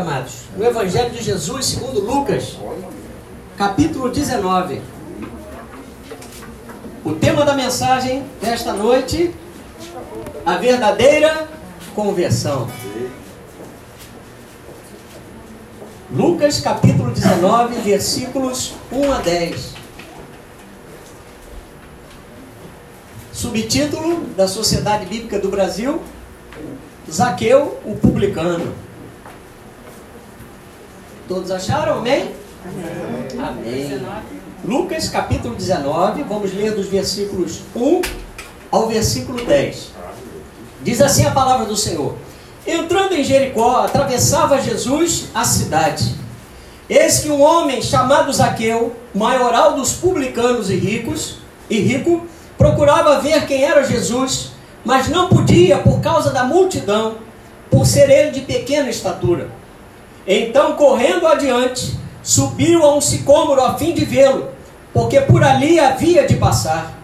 amados, no Evangelho de Jesus segundo Lucas, capítulo 19. O tema da mensagem desta noite, a verdadeira conversão. Lucas capítulo 19, versículos 1 a 10. Subtítulo da Sociedade Bíblica do Brasil: Zaqueu, o publicano. Todos acharam? Amém? Amém. Amém. Lucas capítulo 19, vamos ler dos versículos 1 ao versículo 10. Diz assim a palavra do Senhor: Entrando em Jericó, atravessava Jesus a cidade. Eis que um homem chamado Zaqueu, maioral dos publicanos e ricos, e rico, procurava ver quem era Jesus, mas não podia por causa da multidão, por ser ele de pequena estatura. Então, correndo adiante, subiu a um sicômoro a fim de vê-lo, porque por ali havia de passar.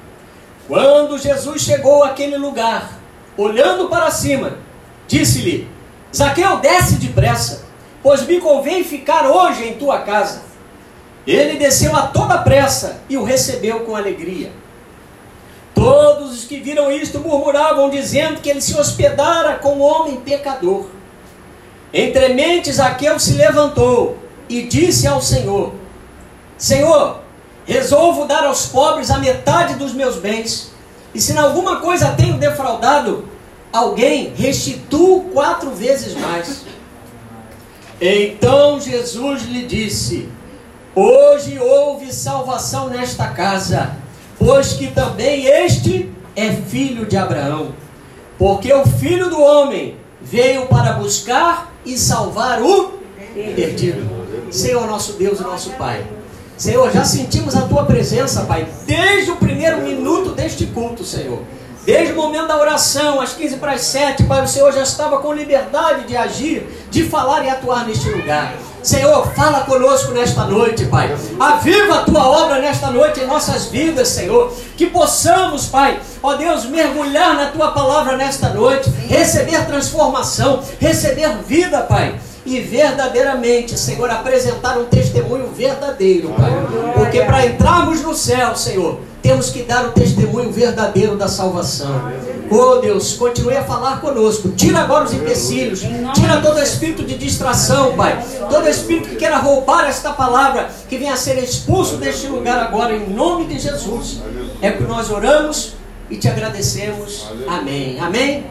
Quando Jesus chegou àquele lugar, olhando para cima, disse-lhe: Zaqueu, desce depressa, pois me convém ficar hoje em tua casa. Ele desceu a toda pressa e o recebeu com alegria. Todos os que viram isto murmuravam, dizendo que ele se hospedara com um homem pecador. Entre mentes, Zaqueu se levantou e disse ao Senhor: Senhor, resolvo dar aos pobres a metade dos meus bens, e se em alguma coisa tenho defraudado alguém, restituo quatro vezes mais. Então Jesus lhe disse: Hoje houve salvação nesta casa, pois que também este é filho de Abraão. Porque o filho do homem veio para buscar e salvar o perdido. Senhor nosso Deus e nosso Pai. Senhor, já sentimos a tua presença, Pai, desde o primeiro minuto deste culto, Senhor. Desde o momento da oração, às 15 para as 7, Pai, o Senhor já estava com liberdade de agir, de falar e atuar neste lugar. Senhor, fala conosco nesta noite, Pai. Aviva a tua obra nesta noite em nossas vidas, Senhor. Que possamos, Pai, ó Deus, mergulhar na tua palavra nesta noite, receber transformação, receber vida, Pai e verdadeiramente, Senhor, apresentar um testemunho verdadeiro, Pai. Porque para entrarmos no céu, Senhor, temos que dar o testemunho verdadeiro da salvação. Oh Deus, continue a falar conosco. Tira agora os empecilhos. Tira todo espírito de distração, Pai. Todo espírito que queira roubar esta palavra, que venha a ser expulso deste lugar agora, em nome de Jesus. É que nós oramos e te agradecemos. Amém. Amém.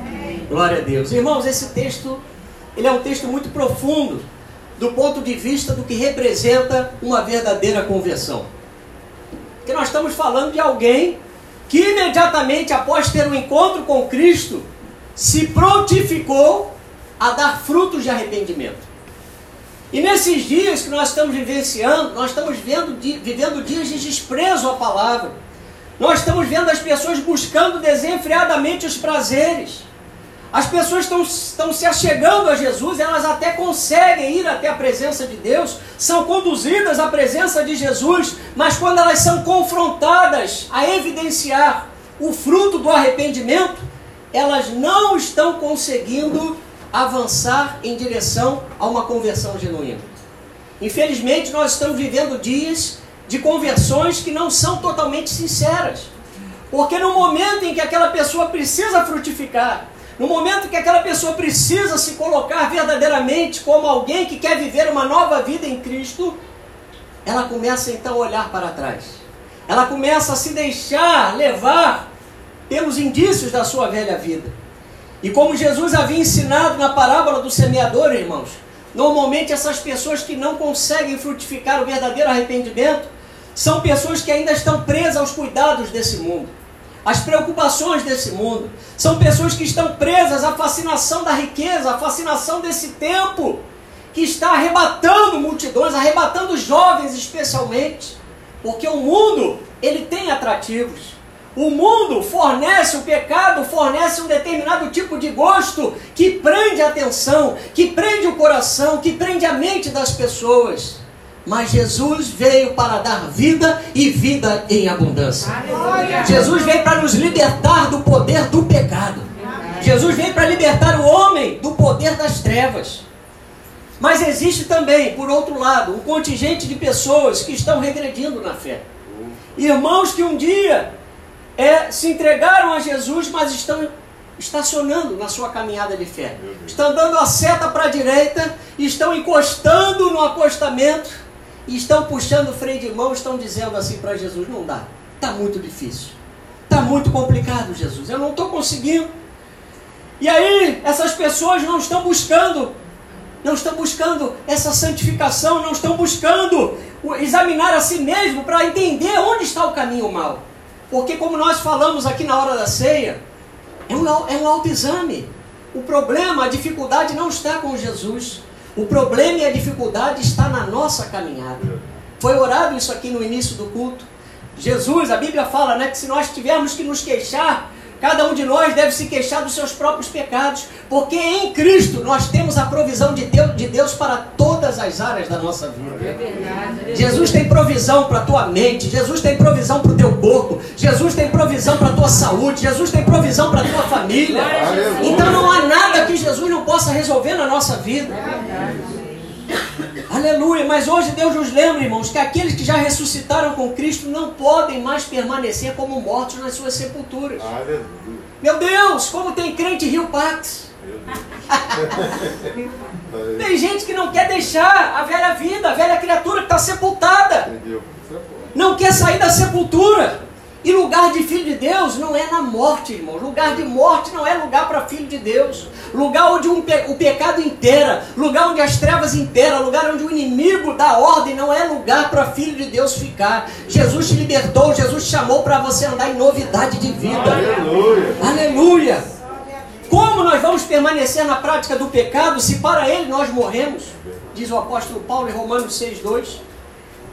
Glória a Deus. Irmãos, esse texto ele é um texto muito profundo do ponto de vista do que representa uma verdadeira conversão. Porque nós estamos falando de alguém que imediatamente após ter um encontro com Cristo, se prontificou a dar frutos de arrependimento. E nesses dias que nós estamos vivenciando, nós estamos vendo, vivendo dias de desprezo à palavra. Nós estamos vendo as pessoas buscando desenfreadamente os prazeres. As pessoas estão, se achegando a Jesus, elas até conseguem ir até a presença de Deus, são conduzidas à presença de Jesus, mas quando elas são confrontadas a evidenciar o fruto do arrependimento, elas não estão conseguindo avançar em direção a uma conversão genuína. Infelizmente, nós estamos vivendo dias de conversões que não são totalmente sinceras. Porque no momento em que aquela pessoa precisa frutificar, no momento que aquela pessoa precisa se colocar verdadeiramente como alguém que quer viver uma nova vida em Cristo, ela começa então a olhar para trás. Ela começa a se deixar levar pelos indícios da sua velha vida. E como Jesus havia ensinado na parábola do semeador, irmãos, normalmente essas pessoas que não conseguem frutificar o verdadeiro arrependimento são pessoas que ainda estão presas aos cuidados desse mundo as preocupações desse mundo. São pessoas que estão presas à fascinação da riqueza, à fascinação desse tempo, que está arrebatando multidões, arrebatando jovens especialmente. Porque o mundo, ele tem atrativos. O mundo fornece, o pecado fornece um determinado tipo de gosto que prende a atenção, que prende o coração, que prende a mente das pessoas. Mas Jesus veio para dar vida e vida em abundância. Aleluia. Jesus veio para nos libertar do poder do pecado. Jesus veio para libertar o homem do poder das trevas. Mas existe também, por outro lado, um contingente de pessoas que estão regredindo na fé. Irmãos que um dia é, se entregaram a Jesus, mas estão estacionando na sua caminhada de fé. Estão dando a seta para a direita, estão encostando no acostamento, e estão puxando o freio de mão, estão dizendo assim para Jesus: não dá, está muito difícil, está muito complicado, Jesus, eu não estou conseguindo. E aí, essas pessoas não estão buscando, não estão buscando essa santificação, não estão buscando examinar a si mesmo para entender onde está o caminho mal. Porque, como nós falamos aqui na hora da ceia, é um, é um autoexame. O problema, a dificuldade não está com Jesus. O problema e a dificuldade está na nossa caminhada. Foi orado isso aqui no início do culto. Jesus, a Bíblia fala né, que se nós tivermos que nos queixar, Cada um de nós deve se queixar dos seus próprios pecados, porque em Cristo nós temos a provisão de Deus, de Deus para todas as áreas da nossa vida. É Jesus tem provisão para a tua mente, Jesus tem provisão para o teu corpo, Jesus tem provisão para a tua saúde, Jesus tem provisão para a tua família. Então não há nada que Jesus não possa resolver na nossa vida. Aleluia, mas hoje Deus nos lembra, irmãos, que aqueles que já ressuscitaram com Cristo não podem mais permanecer como mortos nas suas sepulturas. Aleluia. Meu Deus, como tem crente Rio Pax. tem gente que não quer deixar a velha vida, a velha criatura que está sepultada. Não quer sair da sepultura. E lugar de filho de Deus não é na morte, irmão. Lugar de morte não é lugar para filho de Deus. Lugar onde um pe o pecado inteira, lugar onde as trevas imperam, lugar onde o inimigo dá ordem, não é lugar para filho de Deus ficar. Jesus te libertou, Jesus te chamou para você andar em novidade de vida. Aleluia. Aleluia. Como nós vamos permanecer na prática do pecado se para ele nós morremos? Diz o apóstolo Paulo em Romanos 6,2.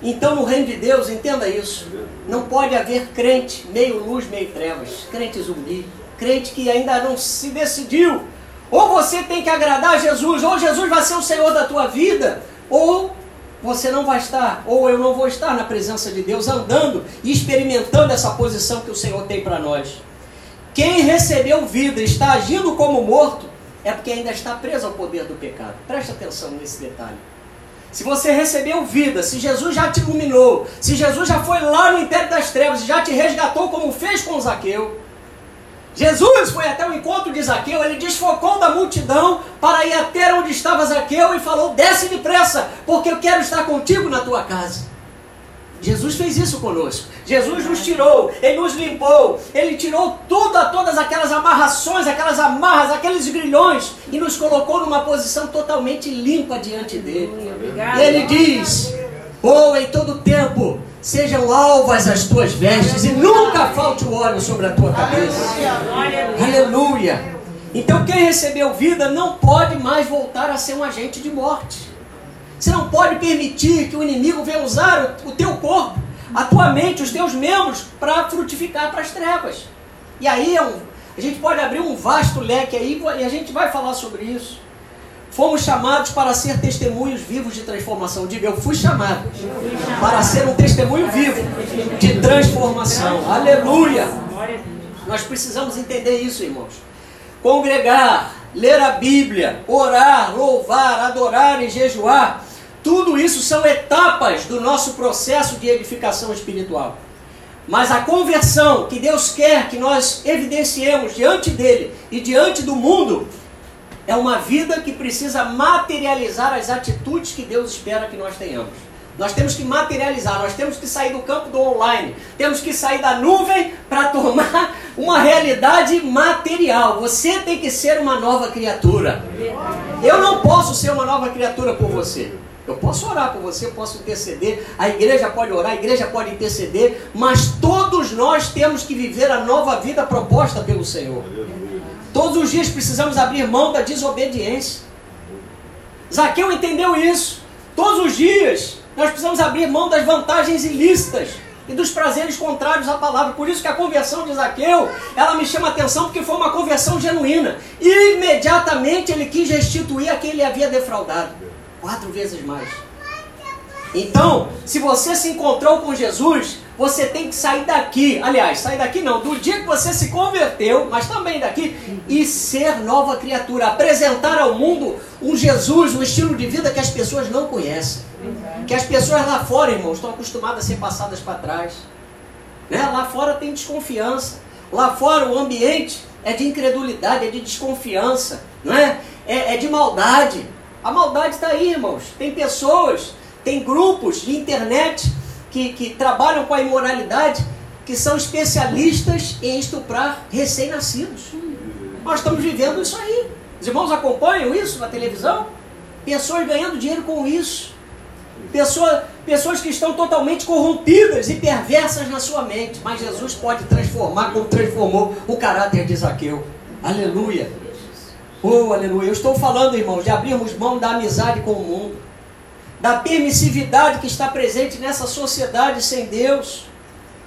Então, no reino de Deus, entenda isso. Não pode haver crente meio luz, meio trevas. Crente zumbi. Crente que ainda não se decidiu. Ou você tem que agradar a Jesus, ou Jesus vai ser o Senhor da tua vida, ou você não vai estar, ou eu não vou estar na presença de Deus, andando e experimentando essa posição que o Senhor tem para nós. Quem recebeu vida e está agindo como morto, é porque ainda está preso ao poder do pecado. Preste atenção nesse detalhe. Se você recebeu vida, se Jesus já te iluminou, se Jesus já foi lá no império das trevas e já te resgatou como fez com Zaqueu. Jesus foi até o encontro de Zaqueu, ele desfocou da multidão para ir até onde estava Zaqueu e falou: Desce depressa, porque eu quero estar contigo na tua casa. Jesus fez isso conosco. Jesus nos tirou, Ele nos limpou, Ele tirou tudo, todas aquelas amarrações, aquelas amarras, aqueles grilhões e nos colocou numa posição totalmente limpa diante dele. E Ele diz: Oh, em todo tempo sejam alvas as tuas vestes e nunca falte o óleo sobre a tua cabeça. Aleluia. Então quem recebeu vida não pode mais voltar a ser um agente de morte. Você não pode permitir que o inimigo venha usar o, teu corpo, a tua mente, os teus membros para frutificar para as trevas. E aí é um, a gente pode abrir um vasto leque aí e a gente vai falar sobre isso. Fomos chamados para ser testemunhos vivos de transformação. Diga, eu fui chamado para ser um testemunho vivo de transformação. Aleluia! Nós precisamos entender isso, irmãos. Congregar, ler a Bíblia, orar, louvar, adorar e jejuar tudo isso são etapas do nosso processo de edificação espiritual. Mas a conversão que Deus quer que nós evidenciemos diante dele e diante do mundo é uma vida que precisa materializar as atitudes que Deus espera que nós tenhamos. Nós temos que materializar, nós temos que sair do campo do online, temos que sair da nuvem para tomar uma realidade material. Você tem que ser uma nova criatura. Eu não posso ser uma nova criatura por você. Eu posso orar por você, posso interceder, a igreja pode orar, a igreja pode interceder, mas todos nós temos que viver a nova vida proposta pelo Senhor. Todos os dias precisamos abrir mão da desobediência. Zaqueu entendeu isso. Todos os dias nós precisamos abrir mão das vantagens ilícitas e dos prazeres contrários à palavra. Por isso que a conversão de Zaqueu, ela me chama a atenção porque foi uma conversão genuína. Imediatamente ele quis restituir a quem ele havia defraudado quatro vezes mais. Então, se você se encontrou com Jesus, você tem que sair daqui. Aliás, sair daqui não, do dia que você se converteu, mas também daqui, e ser nova criatura. Apresentar ao mundo um Jesus, um estilo de vida que as pessoas não conhecem. Que as pessoas lá fora, irmãos, estão acostumadas a ser passadas para trás. Né? Lá fora tem desconfiança. Lá fora o ambiente é de incredulidade, é de desconfiança, não é? É, é de maldade. A maldade está aí, irmãos. Tem pessoas, tem grupos de internet que, que trabalham com a imoralidade, que são especialistas em estuprar recém-nascidos. Nós estamos vivendo isso aí. Os irmãos acompanham isso na televisão? Pessoas ganhando dinheiro com isso. Pessoa, pessoas que estão totalmente corrompidas e perversas na sua mente. Mas Jesus pode transformar como transformou o caráter de Zaqueu. Aleluia. Oh, aleluia. Eu estou falando, irmãos, de abrirmos mão da amizade com o mundo da permissividade que está presente nessa sociedade sem Deus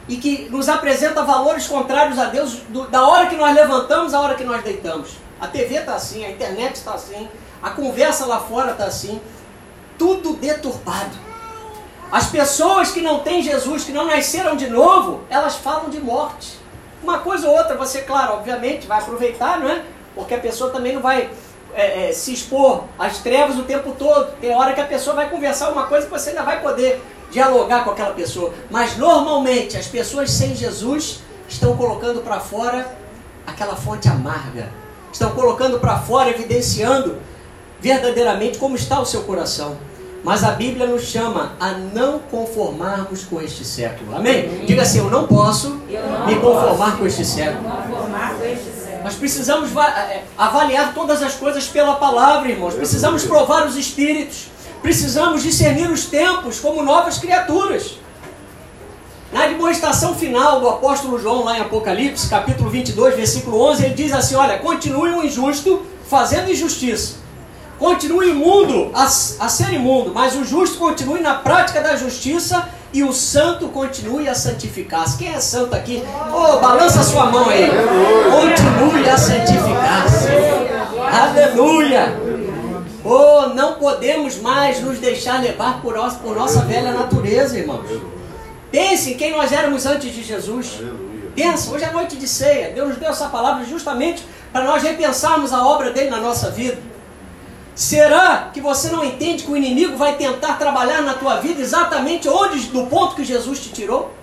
e que nos apresenta valores contrários a Deus do, da hora que nós levantamos à hora que nós deitamos. A TV está assim, a internet está assim, a conversa lá fora está assim, tudo deturpado. As pessoas que não têm Jesus, que não nasceram de novo, elas falam de morte. Uma coisa ou outra, você, claro, obviamente, vai aproveitar, não é? Porque a pessoa também não vai é, é, se expor às trevas o tempo todo. Tem hora que a pessoa vai conversar uma coisa que você ainda vai poder dialogar com aquela pessoa. Mas normalmente as pessoas sem Jesus estão colocando para fora aquela fonte amarga. Estão colocando para fora, evidenciando verdadeiramente como está o seu coração. Mas a Bíblia nos chama a não conformarmos com este século. Amém? Diga assim: eu não posso eu não me conformar posso com este século. Nós precisamos é, avaliar todas as coisas pela palavra, irmãos. Precisamos provar os espíritos. Precisamos discernir os tempos como novas criaturas. Na admoestação final do apóstolo João, lá em Apocalipse, capítulo 22, versículo 11, ele diz assim: Olha, continue o injusto fazendo injustiça. Continue imundo a, a ser imundo, mas o justo continue na prática da justiça e o santo continue a santificar-se. Quem é santo aqui? Oh, balança sua mão aí. Continue a santificar-se. Aleluia. Oh, não podemos mais nos deixar levar por, por nossa velha natureza, irmãos. Pense em quem nós éramos antes de Jesus. Pensa, hoje é noite de ceia. Deus nos deu essa palavra justamente para nós repensarmos a obra dele na nossa vida. Será que você não entende que o inimigo vai tentar trabalhar na tua vida exatamente onde, do ponto que Jesus te tirou?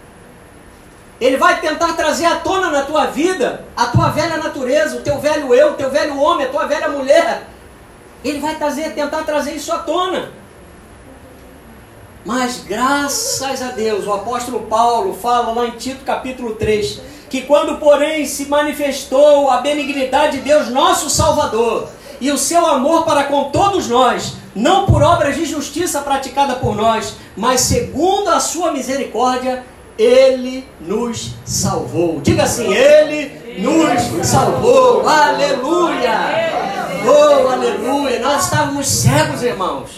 Ele vai tentar trazer à tona na tua vida a tua velha natureza, o teu velho eu, o teu velho homem, a tua velha mulher. Ele vai trazer, tentar trazer isso à tona. Mas graças a Deus, o apóstolo Paulo fala lá em Tito capítulo 3, que quando porém se manifestou a benignidade de Deus, nosso Salvador, e o seu amor para com todos nós, não por obras de justiça praticada por nós, mas segundo a sua misericórdia, ele nos salvou. Diga assim: Ele nos salvou. Aleluia! Oh, aleluia! Nós estávamos cegos, irmãos.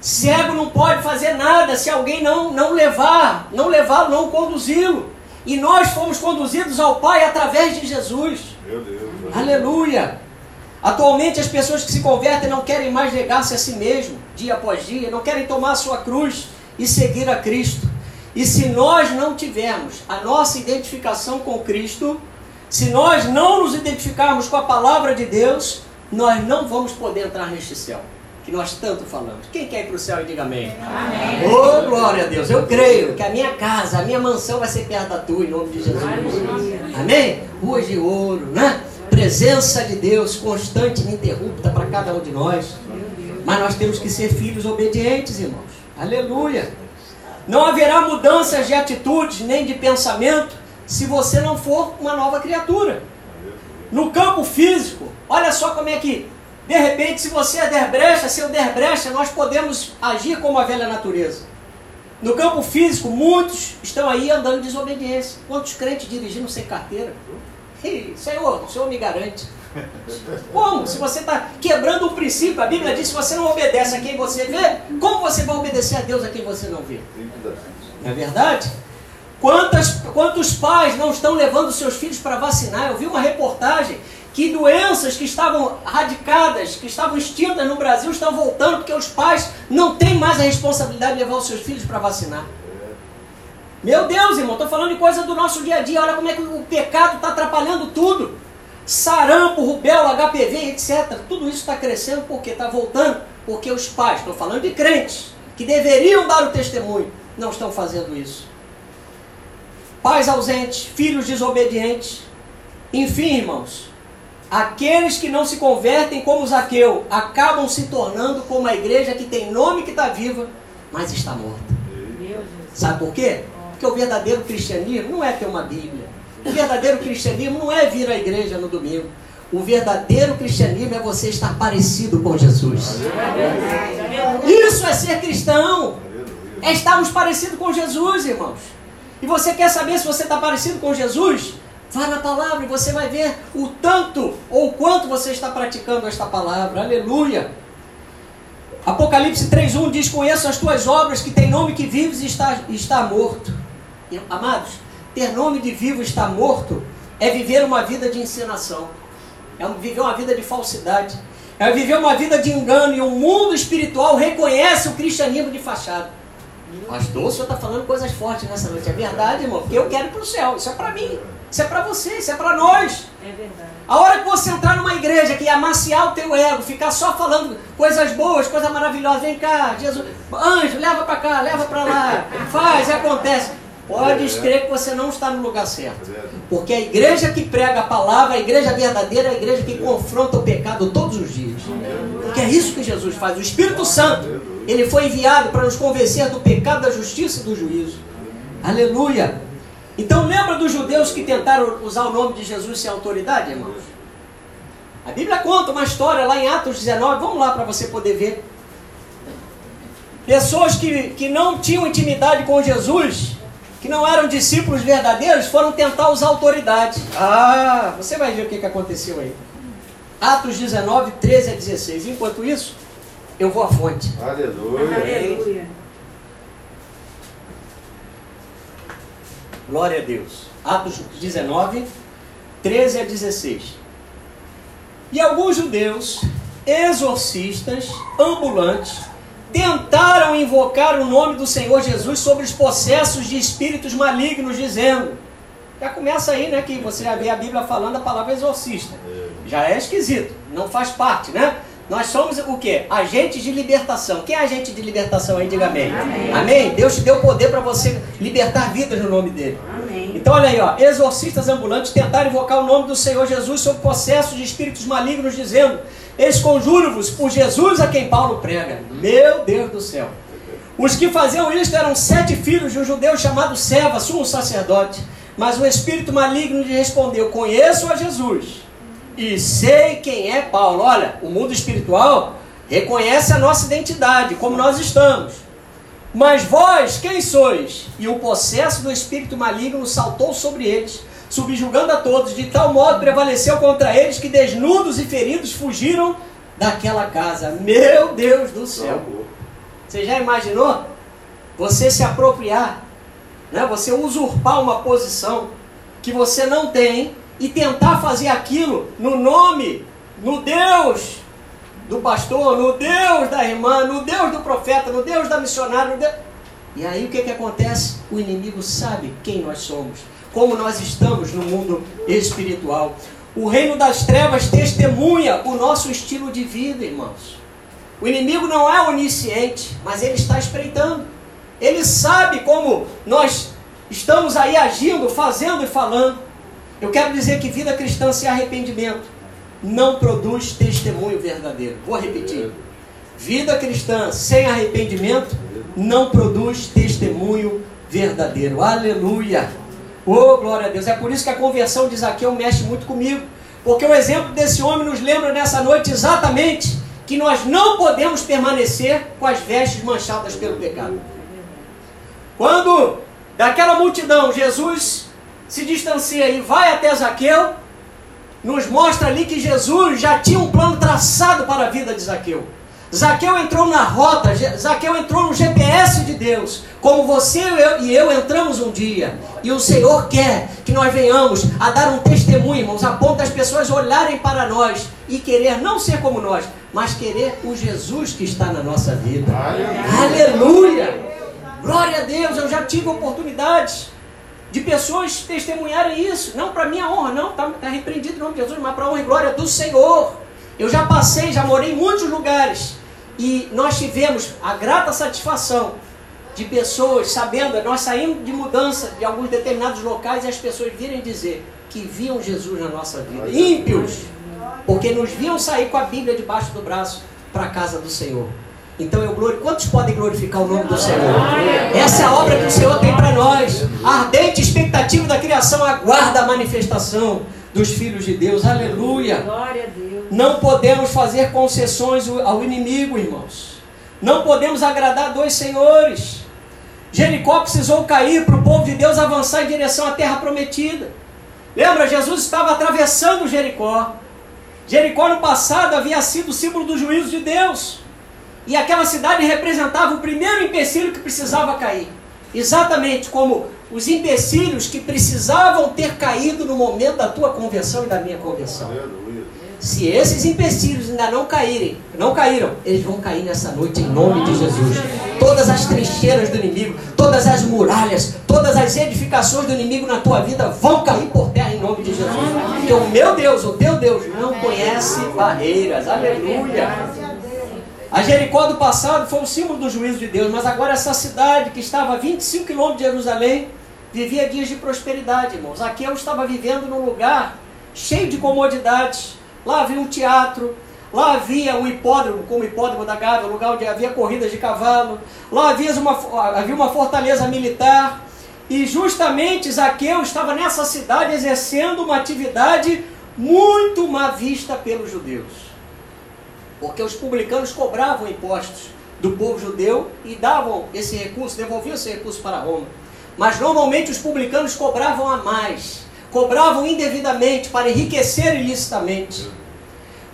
Cego não pode fazer nada se alguém não, não levar, não levá-lo, não conduzi-lo. E nós fomos conduzidos ao Pai através de Jesus. Aleluia! Atualmente as pessoas que se convertem não querem mais negar-se a si mesmo, dia após dia, não querem tomar a sua cruz e seguir a Cristo. E se nós não tivermos a nossa identificação com Cristo, se nós não nos identificarmos com a palavra de Deus, nós não vamos poder entrar neste céu que nós tanto falamos. Quem quer ir para o céu e diga amém? Amém. Oh, glória a Deus. Eu creio que a minha casa, a minha mansão vai ser perto da tua, em nome de Jesus. Amém? Ruas de ouro, né? Presença de Deus constante ininterrupta para cada um de nós. Mas nós temos que ser filhos obedientes, irmãos. Aleluia. Não haverá mudanças de atitudes nem de pensamento se você não for uma nova criatura. No campo físico, olha só como é que, de repente, se você é der brecha, se eu der brecha, nós podemos agir como a velha natureza. No campo físico, muitos estão aí andando em desobediência. Quantos crentes dirigindo sem carteira? Senhor, o Senhor me garante. Como? Se você está quebrando um princípio, a Bíblia diz: que você não obedece a quem você vê, como você vai obedecer a Deus a quem você não vê? Não é verdade? Quantas, quantos pais não estão levando seus filhos para vacinar? Eu vi uma reportagem que doenças que estavam radicadas, que estavam extintas no Brasil, estão voltando porque os pais não têm mais a responsabilidade de levar os seus filhos para vacinar. Meu Deus, irmão, estou falando de coisa do nosso dia a dia. Olha como é que o pecado está atrapalhando tudo. Sarampo, rubéola, HPV, etc. Tudo isso está crescendo porque está voltando. Porque os pais, estou falando de crentes, que deveriam dar o testemunho, não estão fazendo isso. Pais ausentes, filhos desobedientes. Enfim, irmãos, aqueles que não se convertem como Zaqueu acabam se tornando como a igreja que tem nome que está viva, mas está morta. Sabe por quê? Porque o verdadeiro cristianismo não é ter uma Bíblia. O verdadeiro cristianismo não é vir à igreja no domingo. O verdadeiro cristianismo é você estar parecido com Jesus. Isso é ser cristão. É estarmos parecidos com Jesus, irmãos. E você quer saber se você está parecido com Jesus? Vá na palavra e você vai ver o tanto ou o quanto você está praticando esta palavra. Aleluia. Apocalipse 3.1 diz: Conheço as tuas obras, que tem nome que vives e está, está morto. Amados, ter nome de vivo e estar morto é viver uma vida de ensinação, é viver uma vida de falsidade, é viver uma vida de engano e o mundo espiritual reconhece o cristianismo de fachada. Pastor, o senhor está falando coisas fortes nessa noite. É verdade, irmão, porque eu quero ir para o céu. Isso é para mim. Isso é para você, isso é para nós. É verdade. A hora que você entrar numa igreja que amaciar o teu ego, ficar só falando coisas boas, coisas maravilhosas, vem cá, Jesus, anjo, leva para cá, leva para lá, faz acontece. Pode crer que você não está no lugar certo. Porque a igreja que prega a palavra, a igreja verdadeira, é a igreja que confronta o pecado todos os dias. Porque é isso que Jesus faz. O Espírito Santo, ele foi enviado para nos convencer do pecado, da justiça e do juízo. Aleluia. Então lembra dos judeus que tentaram usar o nome de Jesus sem autoridade, irmãos? A Bíblia conta uma história lá em Atos 19, vamos lá para você poder ver. Pessoas que, que não tinham intimidade com Jesus, que não eram discípulos verdadeiros, foram tentar usar autoridade. Ah, você vai ver o que, que aconteceu aí. Atos 19, 13 a 16. Enquanto isso, eu vou à fonte. Aleluia. Aleluia. Glória a Deus. Atos 19, 13 a 16. E alguns judeus, exorcistas, ambulantes, tentaram invocar o nome do Senhor Jesus sobre os processos de espíritos malignos, dizendo. Já começa aí, né? Que você já vê a Bíblia falando a palavra exorcista. Já é esquisito, não faz parte, né? Nós somos o que? Agentes de libertação. Quem é agente de libertação aí? Diga amém. Amém. Amém? Deus te deu poder para você libertar vidas no nome dele. Amém. Então olha aí, ó, exorcistas ambulantes tentaram invocar o nome do Senhor Jesus sob processo de espíritos malignos, dizendo: Esconjuro-vos por Jesus a quem Paulo prega. Meu Deus do céu. Os que faziam isto eram sete filhos de um judeu chamado Seva, sumo sacerdote. Mas o espírito maligno lhe respondeu: Conheço a Jesus e sei quem é Paulo. Olha, o mundo espiritual reconhece a nossa identidade, como nós estamos. Mas vós, quem sois? E o processo do espírito maligno saltou sobre eles, subjugando a todos, de tal modo prevaleceu contra eles que desnudos e feridos fugiram daquela casa. Meu Deus do céu! Você já imaginou? Você se apropriar, né? você usurpar uma posição que você não tem e tentar fazer aquilo no nome, no Deus do pastor, no Deus da irmã, no Deus do profeta, no Deus da missionária. no Deus- E aí o que, que acontece? O inimigo sabe quem nós somos, como nós estamos no mundo espiritual. O reino das trevas testemunha o nosso estilo de vida, irmãos. O inimigo não é onisciente, mas ele está espreitando. Ele sabe como nós estamos aí agindo, fazendo e falando. Eu quero dizer que vida cristã sem arrependimento não produz testemunho verdadeiro. Vou repetir. Vida cristã sem arrependimento não produz testemunho verdadeiro. Aleluia. Oh, glória a Deus. É por isso que a conversão de Zaqueu mexe muito comigo. Porque o exemplo desse homem nos lembra nessa noite exatamente que nós não podemos permanecer com as vestes manchadas pelo pecado. Quando daquela multidão Jesus se distancia e vai até Zaqueu, nos mostra ali que Jesus já tinha um plano traçado para a vida de Zaqueu. Zaqueu entrou na rota, Zaqueu entrou no GPS de Deus, como você e eu, e eu entramos um dia. E o Senhor quer que nós venhamos a dar um testemunho, irmãos, a ponto das pessoas olharem para nós e querer não ser como nós, mas querer o Jesus que está na nossa vida. Aleluia! Glória a Deus, eu já tive oportunidades de pessoas testemunharem isso. Não para minha honra, não, está tá repreendido em nome de Jesus, mas para a honra e glória do Senhor. Eu já passei, já morei em muitos lugares. E nós tivemos a grata satisfação de pessoas, sabendo, nós saímos de mudança de alguns determinados locais e as pessoas virem dizer que viam Jesus na nossa vida. Ímpios, porque nos viam sair com a Bíblia debaixo do braço para a casa do Senhor. Então eu glorifico. Quantos podem glorificar o nome do Senhor? Essa é a obra que o Senhor tem para nós. A ardente expectativa da criação aguarda a manifestação dos filhos de Deus. Aleluia. Não podemos fazer concessões ao inimigo, irmãos. Não podemos agradar dois senhores. Jericó precisou cair para o povo de Deus avançar em direção à terra prometida. Lembra, Jesus estava atravessando Jericó. Jericó no passado havia sido símbolo do juízo de Deus. E aquela cidade representava o primeiro empecilho que precisava cair. Exatamente como os empecilhos que precisavam ter caído no momento da tua conversão e da minha conversão. Se esses empecilhos ainda não caírem, não caíram, eles vão cair nessa noite em nome de Jesus. Todas as trincheiras do inimigo, todas as muralhas, todas as edificações do inimigo na tua vida vão cair por terra em nome de Jesus. Porque o meu Deus, o teu Deus, não conhece barreiras. Aleluia. A Jericó do passado foi um símbolo do juízo de Deus, mas agora essa cidade que estava a 25 quilômetros de Jerusalém vivia dias de prosperidade, irmãos. Aqui eu estava vivendo num lugar cheio de comodidades Lá havia um teatro, lá havia um hipódromo, como o hipódromo da Gávea, lugar onde havia corridas de cavalo, lá havia uma, havia uma fortaleza militar, e justamente Zaqueu estava nessa cidade exercendo uma atividade muito má vista pelos judeus. Porque os publicanos cobravam impostos do povo judeu e davam esse recurso, devolviam esse recurso para Roma. Mas normalmente os publicanos cobravam a mais cobravam indevidamente para enriquecer ilicitamente.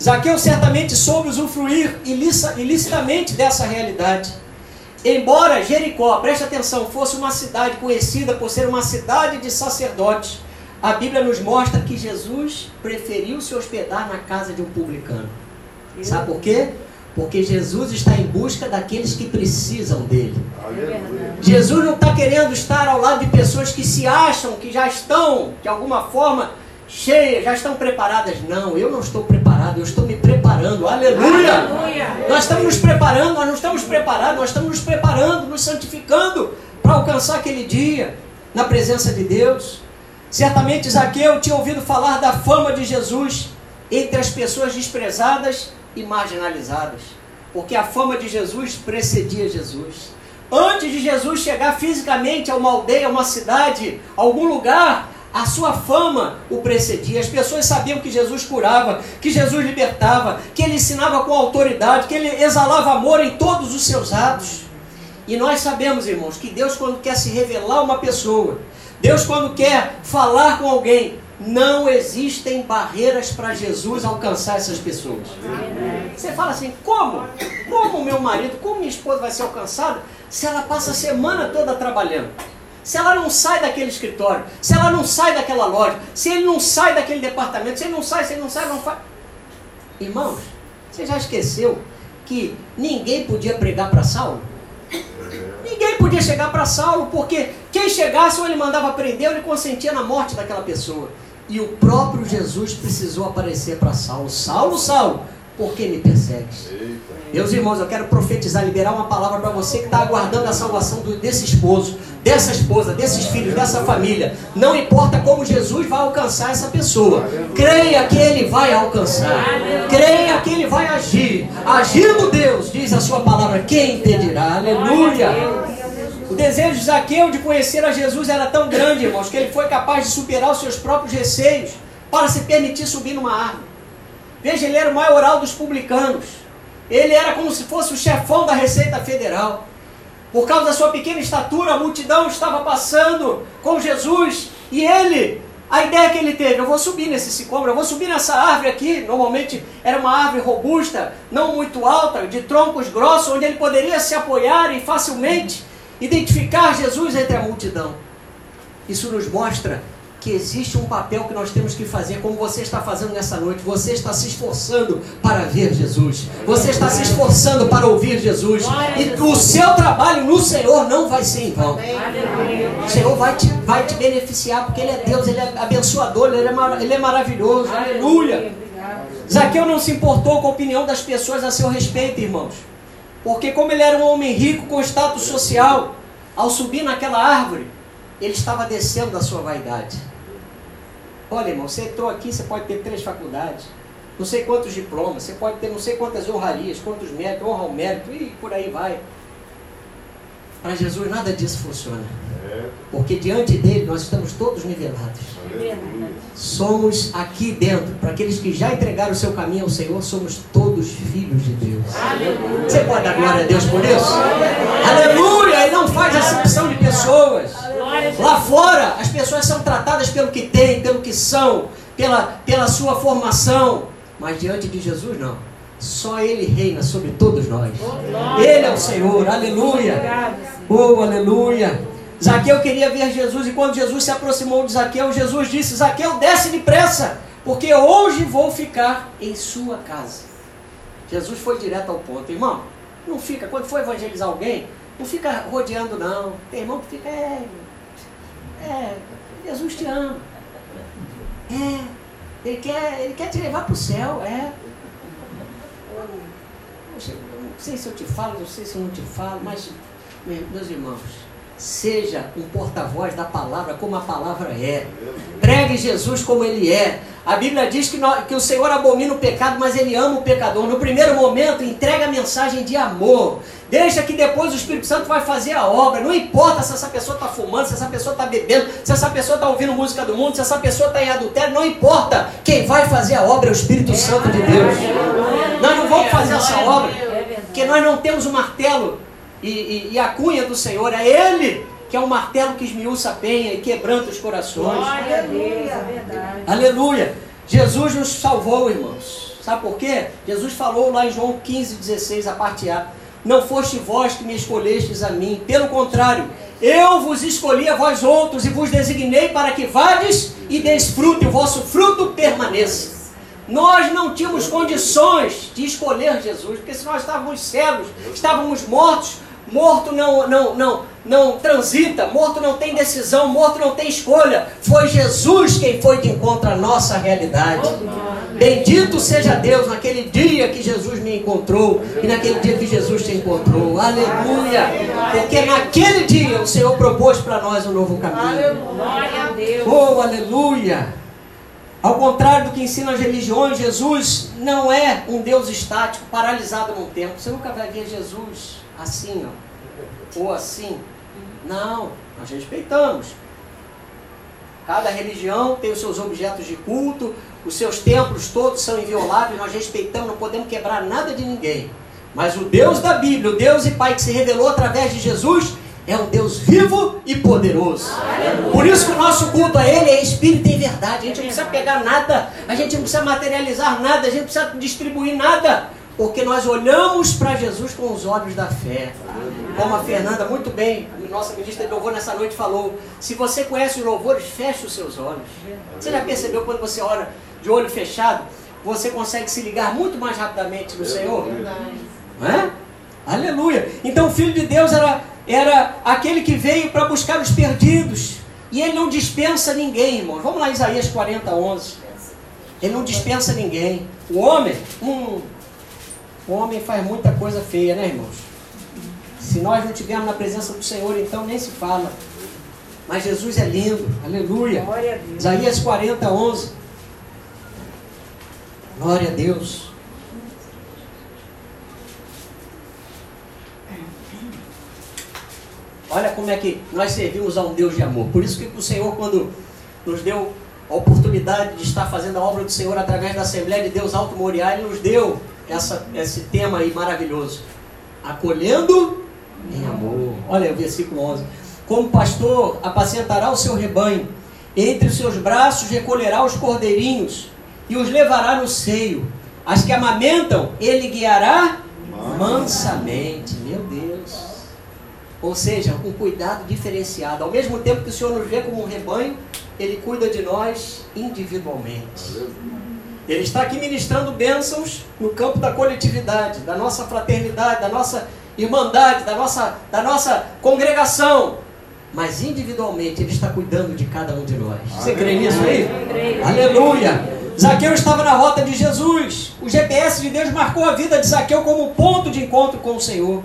Zaqueu certamente soube usufruir ilicitamente dessa realidade. Embora Jericó, preste atenção, fosse uma cidade conhecida por ser uma cidade de sacerdotes, a Bíblia nos mostra que Jesus preferiu se hospedar na casa de um publicano. Sabe por quê? Porque Jesus está em busca daqueles que precisam dele. Jesus não está querendo estar ao lado de pessoas que se acham que já estão, de alguma forma, cheias, já estão preparadas. Não, eu não estou preparado, eu estou me preparando. Aleluia! Aleluia. Nós estamos nos preparando, nós não estamos preparados, nós estamos nos preparando, nos santificando para alcançar aquele dia na presença de Deus. Certamente Zaqueu tinha ouvido falar da fama de Jesus entre as pessoas desprezadas e marginalizadas. Porque a fama de Jesus precedia Jesus. Antes de Jesus chegar fisicamente a uma aldeia, a uma cidade, a algum lugar, a sua fama o precedia. As pessoas sabiam que Jesus curava, que Jesus libertava, que ele ensinava com autoridade, que ele exalava amor em todos os seus atos. E nós sabemos, irmãos, que Deus, quando quer se revelar uma pessoa, Deus, quando quer falar com alguém, não existem barreiras para Jesus alcançar essas pessoas. Você fala assim: como? Como meu marido, como minha esposa vai ser alcançada se ela passa a semana toda trabalhando? Se ela não sai daquele escritório, se ela não sai daquela loja, se ele não sai daquele departamento, se ele não sai, se ele não sai, não faz. Irmãos, você já esqueceu que ninguém podia pregar para Saulo? Ninguém podia chegar para Saulo, porque quem chegasse ou ele mandava prender ou ele consentia na morte daquela pessoa. E o próprio Jesus precisou aparecer para Saulo. Saulo, Saulo, por que me persegues? Eita. Meus irmãos, eu quero profetizar, liberar uma palavra para você que está aguardando a salvação do, desse esposo, dessa esposa, desses filhos, dessa família. Não importa como Jesus vai alcançar essa pessoa. Creia que Ele vai alcançar. Creia que Ele vai agir. Agindo Deus, diz a sua palavra, quem impedirá? Aleluia. O desejo de Zaqueu de conhecer a Jesus era tão grande, irmãos, que ele foi capaz de superar os seus próprios receios para se permitir subir numa árvore. Veja, ele era o maioral dos publicanos. Ele era como se fosse o chefão da Receita Federal. Por causa da sua pequena estatura, a multidão estava passando com Jesus e ele, a ideia que ele teve, eu vou subir nesse sicômoro, eu vou subir nessa árvore aqui. Normalmente era uma árvore robusta, não muito alta, de troncos grossos, onde ele poderia se apoiar e facilmente identificar Jesus entre a multidão. Isso nos mostra que existe um papel que nós temos que fazer, como você está fazendo nessa noite. Você está se esforçando para ver Jesus. Você está se esforçando para ouvir Jesus. E o seu trabalho no Senhor não vai ser em vão. O Senhor vai te, vai te beneficiar, porque Ele é Deus, Ele é abençoador, Ele é, ele é maravilhoso. Aleluia. Zaqueu não se importou com a opinião das pessoas a seu respeito, irmãos. Porque como ele era um homem rico com status social, ao subir naquela árvore, ele estava descendo da sua vaidade. Olha, irmão, você entrou aqui, você pode ter três faculdades, não sei quantos diplomas, você pode ter não sei quantas honrarias, quantos méritos, honra ao mérito, e por aí vai. Para Jesus nada disso funciona. Porque diante dele nós estamos todos nivelados. Somos aqui dentro, para aqueles que já entregaram o seu caminho ao Senhor, somos todos filhos de Deus. Você pode dar glória a Deus por isso? Aleluia! E não faz acepção de pessoas. Lá fora, as pessoas são tratadas pelo que têm, pelo que são, pela, pela sua formação. Mas diante de Jesus, não. Só Ele reina sobre todos nós. Ele é o Senhor. Aleluia. Oh, aleluia. Zaqueu queria ver Jesus e quando Jesus se aproximou de Zaqueu, Jesus disse: Zaqueu, desce depressa, porque hoje vou ficar em sua casa. Jesus foi direto ao ponto, irmão. Não fica, quando for evangelizar alguém, não fica rodeando, não. Tem irmão que fica, é, é, Jesus te ama. É, ele quer, ele quer te levar para o céu, é. Não sei se eu te falo, não sei se eu não te falo, mas, meus irmãos, Seja um porta-voz da palavra como a palavra é. Pregue Jesus como ele é. A Bíblia diz que, nós, que o Senhor abomina o pecado, mas ele ama o pecador. No primeiro momento, entrega a mensagem de amor. Deixa que depois o Espírito Santo vai fazer a obra. Não importa se essa pessoa está fumando, se essa pessoa está bebendo, se essa pessoa está ouvindo música do mundo, se essa pessoa está em adultério. Não importa. Quem vai fazer a obra é o Espírito Santo de Deus. Nós não vamos fazer essa obra, porque nós não temos o martelo e, e, e, a cunha do Senhor é Ele, que é um martelo que esmiuça a penha e quebranta os corações. Glória a Deus, é verdade. Aleluia. Jesus nos salvou, irmãos. Sabe por quê? Jesus falou lá em João 15, 16, a parte A. Não foste vós que me escolhestes a mim. Pelo contrário, eu vos escolhi a vós outros e vos designei para que vades e desfrute, o vosso fruto permaneça. Nós não tínhamos condições de escolher Jesus, porque se nós estávamos cegos, estávamos mortos, Morto não, não, não, não transita, morto não tem decisão, morto não tem escolha. Foi Jesus quem foi de encontro à nossa realidade. Bendito seja Deus naquele dia que Jesus me encontrou e naquele dia que Jesus te encontrou. Aleluia! Porque naquele dia o Senhor propôs para nós um novo caminho. Oh, aleluia! Ao contrário do que ensinam as religiões, Jesus não é um Deus estático, paralisado no tempo. Você nunca vai ver Jesus assim, ó, ou assim. Não, nós respeitamos. Cada religião tem os seus objetos de culto, os seus templos todos são invioláveis, nós respeitamos, não podemos quebrar nada de ninguém. Mas o Deus da Bíblia, o Deus e Pai que se revelou através de Jesus, é um Deus vivo e poderoso. Por isso que o nosso culto a Ele é espírito e verdade. A gente não precisa pegar nada, a gente não precisa materializar nada, a gente não precisa distribuir nada. Porque nós olhamos para Jesus com os olhos da fé. Como a Fernanda muito bem, nossa ministra de louvor nessa noite falou, se você conhece os louvores, feche os seus olhos. Você já percebeu quando você ora de olho fechado, você consegue se ligar muito mais rapidamente no Senhor? Não é? Aleluia. Então o Filho de Deus era, era aquele que veio para buscar os perdidos. E ele não dispensa ninguém, irmão. Vamos lá, Isaías 40, 11. Ele não dispensa ninguém. O homem, um, o homem faz muita coisa feia, né, irmãos? Se nós não estivermos na presença do Senhor, então nem se fala. Mas Jesus é lindo, aleluia. Glória a Deus. Isaías 40, 11. Glória a Deus. Olha como é que nós servimos a um Deus de amor. Por isso que o Senhor, quando nos deu a oportunidade de estar fazendo a obra do Senhor através da Assembleia de Deus Alto Moriá, Ele nos deu essa, esse tema aí maravilhoso. Acolhendo em amor. Olha o versículo 11. Como pastor apacentará o seu rebanho, entre os seus braços recolherá os cordeirinhos e os levará no seio. As que amamentam, ele guiará mansamente. Meu Deus. Ou seja, um cuidado diferenciado. Ao mesmo tempo que o Senhor nos vê como um rebanho, Ele cuida de nós individualmente. Ele está aqui ministrando bênçãos no campo da coletividade, da nossa fraternidade, da nossa irmandade, da nossa, da nossa congregação. Mas individualmente Ele está cuidando de cada um de nós. Você crê nisso aí? Aleluia! Zaqueu estava na rota de Jesus. O GPS de Deus marcou a vida de Zaqueu como ponto de encontro com o Senhor.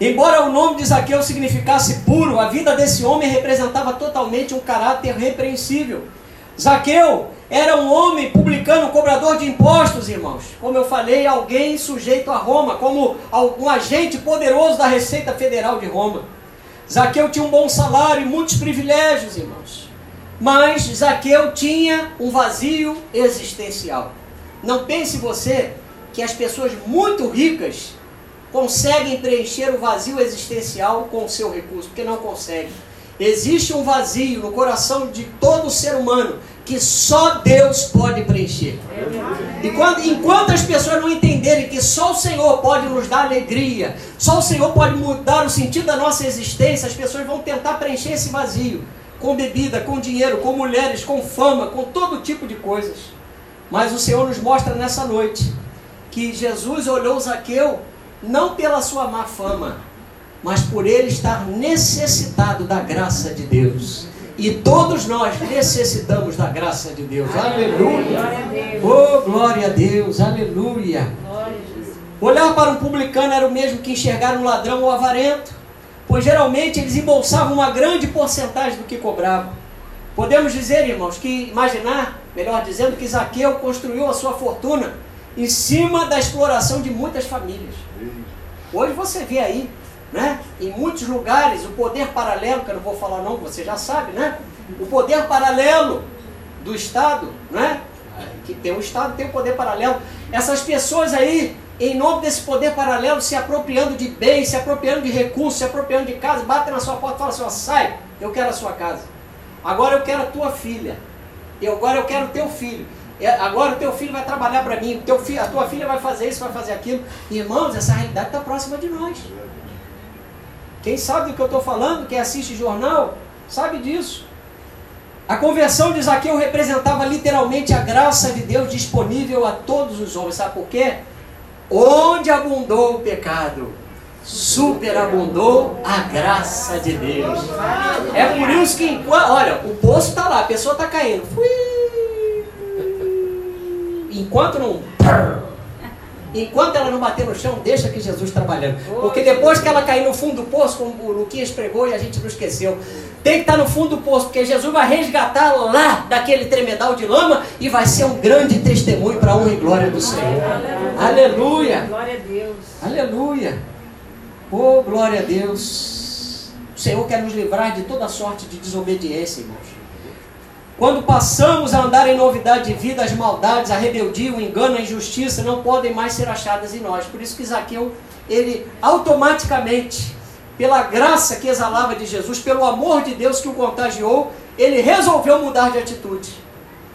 Embora o nome de Zaqueu significasse puro, a vida desse homem representava totalmente um caráter repreensível. Zaqueu era um homem publicano, cobrador de impostos, irmãos. Como eu falei, alguém sujeito a Roma, como um agente poderoso da Receita Federal de Roma. Zaqueu tinha um bom salário e muitos privilégios, irmãos. Mas Zaqueu tinha um vazio existencial. Não pense você que as pessoas muito ricas conseguem preencher o vazio existencial com o seu recurso, porque não conseguem. Existe um vazio no coração de todo ser humano que só Deus pode preencher. E quando, enquanto as pessoas não entenderem que só o Senhor pode nos dar alegria, só o Senhor pode mudar o sentido da nossa existência, as pessoas vão tentar preencher esse vazio com bebida, com dinheiro, com mulheres, com fama, com todo tipo de coisas. Mas o Senhor nos mostra nessa noite que Jesus olhou Zaqueu não pela sua má fama, mas por ele estar necessitado da graça de Deus. E todos nós necessitamos da graça de Deus. Aleluia. Oh, glória a Deus. Aleluia. Olhar para um publicano era o mesmo que enxergar um ladrão ou avarento, pois geralmente eles embolsavam uma grande porcentagem do que cobravam. Podemos dizer, irmãos, que imaginar, melhor dizendo, que Zaqueu construiu a sua fortuna em cima da exploração de muitas famílias. Hoje você vê aí né? Em muitos lugares, o poder paralelo, que eu não vou falar não, você já sabe, né? O poder paralelo do Estado, né? Que tem o Estado, tem o poder paralelo. Essas pessoas aí, em nome desse poder paralelo, se apropriando de bens, se apropriando de recursos, se apropriando de casa, batem na sua porta e falam assim, ó, sai, eu quero a sua casa. Agora eu quero a tua filha. Eu, agora eu quero o teu filho. Agora o teu filho vai trabalhar para mim, teu filho, a tua filha vai fazer isso, vai fazer aquilo. Irmãos, essa realidade está próxima de nós. Quem sabe do que eu estou falando, quem assiste jornal, sabe disso. A conversão de Zaqueu representava literalmente a graça de Deus disponível a todos os homens. Sabe por quê? Onde abundou o pecado, superabundou a graça de Deus. É por isso que, olha, o poço está lá, a pessoa está caindo. Enquanto não Enquanto ela não bater no chão, deixa que Jesus trabalhando. Porque depois que ela cair no fundo do poço, como o Luquinhas pregou e a gente não esqueceu, tem que estar no fundo do poço, porque Jesus vai resgatar lá daquele tremedal de lama e vai ser um grande testemunho para a honra e glória do Senhor. Aleluia! Glória a Deus. Aleluia! Oh, glória a Deus! O Senhor quer nos livrar de toda sorte de desobediência, irmãos. Quando passamos a andar em novidade de vida, as maldades, a rebeldia, o engano, a injustiça não podem mais ser achadas em nós. Por isso que Zaqueu, ele automaticamente, pela graça que exalava de Jesus, pelo amor de Deus que o contagiou, ele resolveu mudar de atitude.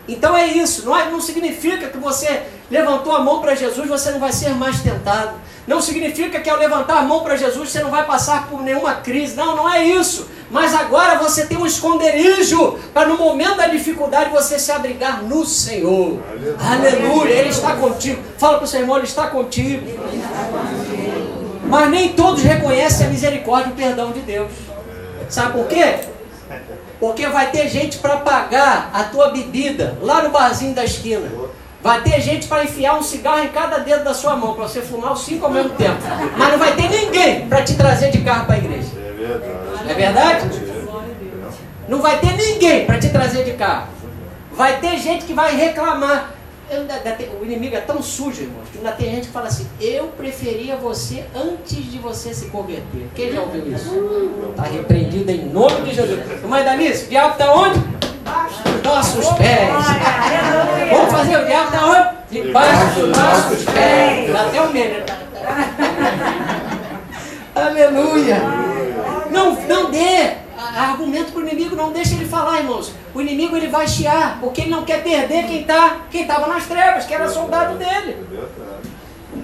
Então é isso, não, é, não significa que você levantou a mão para Jesus, você não vai ser mais tentado. Não significa que ao levantar a mão para Jesus você não vai passar por nenhuma crise. Não, não é isso. Mas agora você tem um esconderijo para no momento da dificuldade você se abrigar no Senhor. Aleluia. Aleluia. Ele está contigo. Fala para o seu irmão, ele está contigo. Mas nem todos reconhecem a misericórdia e o perdão de Deus. Sabe por quê? Porque vai ter gente para pagar a tua bebida lá no barzinho da esquina. Vai ter gente para enfiar um cigarro em cada dedo da sua mão, para você fumar os cinco ao mesmo tempo. Mas não vai ter ninguém Vai ter gente que vai reclamar. O inimigo é tão sujo, irmãos, que ainda tem gente que fala assim: Eu preferia você antes de você se converter. Quem já ouviu isso? Está repreendido em nome de Jesus. Mãe Danice, o diabo está onde? dos nossos pés. Vamos fazer o diabo da onde? Debaixo dos nossos pés. Até o menos. Aleluia. Não, não dê argumento para o inimigo, não deixe ele falar, irmãos. O inimigo ele vai chiar, porque ele não quer perder quem tá, quem estava nas trevas, que era soldado dele.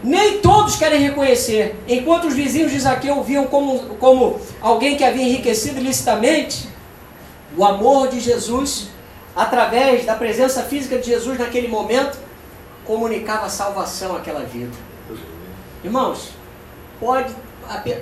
Nem todos querem reconhecer. Enquanto os vizinhos de Zaqueu viam como, como alguém que havia enriquecido ilicitamente, O amor de Jesus, através da presença física de Jesus naquele momento, comunicava salvação àquela vida. Irmãos, pode,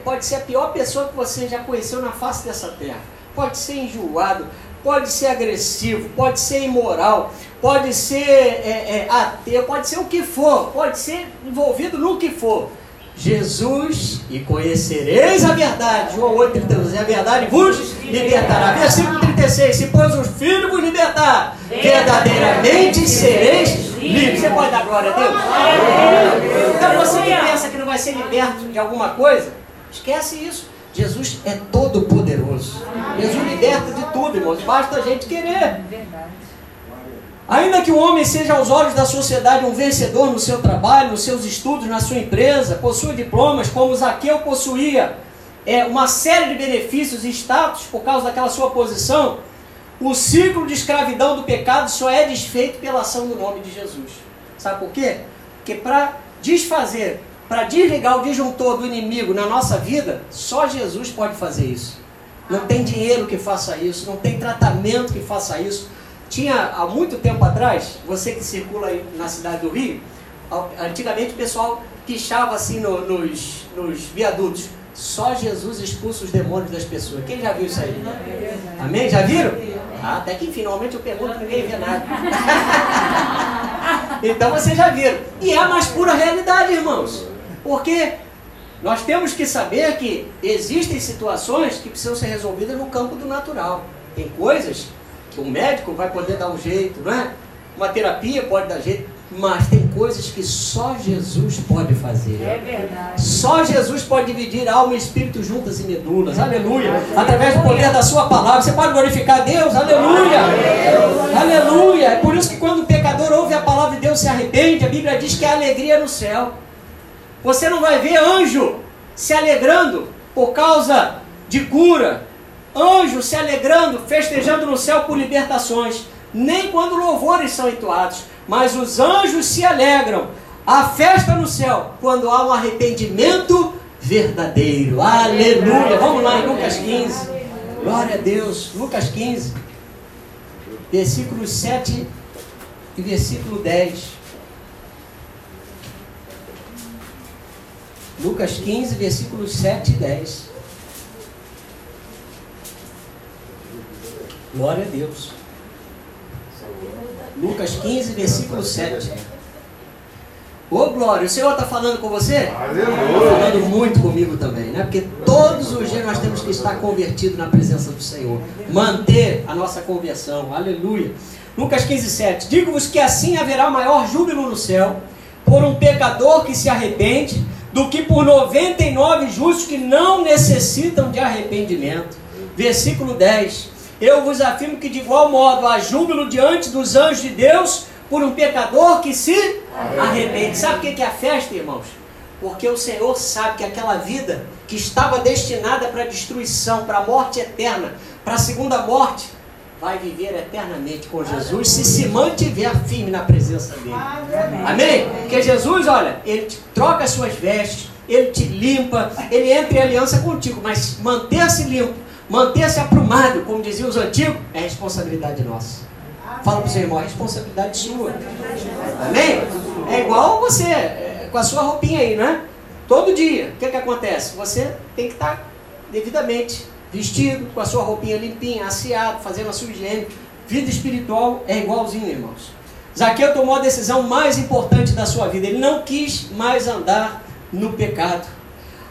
pode ser a pior pessoa que você já conheceu na face dessa terra. Pode ser enjoado, pode ser agressivo, pode ser imoral, pode ser é, é, ateu, pode ser o que for, pode ser envolvido no que for. Jesus, e conhecereis a verdade, João 8,32, e a verdade vos libertará. Versículo 36, se pois o Filho vos libertar, verdadeiramente sereis livres. Você pode dar glória a Deus? Então você que pensa que não vai ser liberto de alguma coisa, esquece isso. Jesus é todo poderoso. Jesus liberta de tudo, irmãos. Basta a gente querer. Ainda que o homem seja aos olhos da sociedade um vencedor no seu trabalho, nos seus estudos, na sua empresa, possua diplomas como Zaqueu possuía, é, uma série de benefícios e status por causa daquela sua posição, o ciclo de escravidão do pecado só é desfeito pela ação do nome de Jesus. Sabe por quê? Porque para desfazer, para desligar o disjuntor do inimigo na nossa vida, só Jesus pode fazer isso. Não tem dinheiro que faça isso, não tem tratamento que faça isso tinha há muito tempo atrás, você que circula na cidade do Rio, antigamente o pessoal pichava assim no, nos, nos viadutos. Só Jesus expulsa os demônios das pessoas. Quem já viu isso aí? Amém? Já viram? Ah, até que finalmente eu pergunto ninguém vê nada. então vocês já viram. E é a mais pura realidade, irmãos. Porque nós temos que saber que existem situações que precisam ser resolvidas no campo do natural. Tem coisas um médico vai poder dar um jeito, não é? Uma terapia pode dar jeito, mas tem coisas que só Jesus pode fazer. É verdade. Só Jesus pode dividir alma e espírito juntas e medulas. Aleluia. Através do poder da sua palavra. Você pode glorificar Deus. Aleluia. Aleluia. Aleluia. É por isso que quando o pecador ouve a palavra de Deus se arrepende, a Bíblia diz que há alegria no céu. Você não vai ver anjo se alegrando por causa de cura, anjos se alegrando, festejando no céu por libertações, nem quando louvores são entoados, mas os anjos se alegram. A festa no céu, quando há um arrependimento verdadeiro. Aleluia. Vamos lá em Lucas 15. Glória a Deus. Lucas 15, versículos 7 e versículo 10. Lucas 15, versículos 7 e 10. Glória a Deus. Lucas 15, versículo 7. Ô Glória, o Senhor está falando com você? Está falando muito comigo também, né? Porque todos os dias nós temos que estar convertidos na presença do Senhor. Manter a nossa conversão. Aleluia. Lucas 15, 7. Digo-vos que assim haverá maior júbilo no céu por um pecador que se arrepende do que por 99 justos que não necessitam de arrependimento. Versículo 10. Eu vos afirmo que de igual modo há júbilo diante dos anjos de Deus por um pecador que se arrepende. Sabe o que é a festa, irmãos? Porque o Senhor sabe que aquela vida que estava destinada para destruição, para a morte eterna, para a segunda morte, vai viver eternamente com Jesus se se mantiver firme na presença dele. Amém? Porque Jesus, olha, ele te troca as suas vestes, ele te limpa, ele entra em aliança contigo, mas manter-se limpo Manter-se aprumado, como diziam os antigos, é responsabilidade nossa. Fala para o seu irmão, é responsabilidade sua. Amém? É igual você, é, com a sua roupinha aí, né? Todo dia, o que, que acontece? Você tem que estar devidamente vestido, com a sua roupinha limpinha, asseado, fazendo a sua higiene. Vida espiritual é igualzinho, irmãos. Zaqueu tomou a decisão mais importante da sua vida. Ele não quis mais andar no pecado.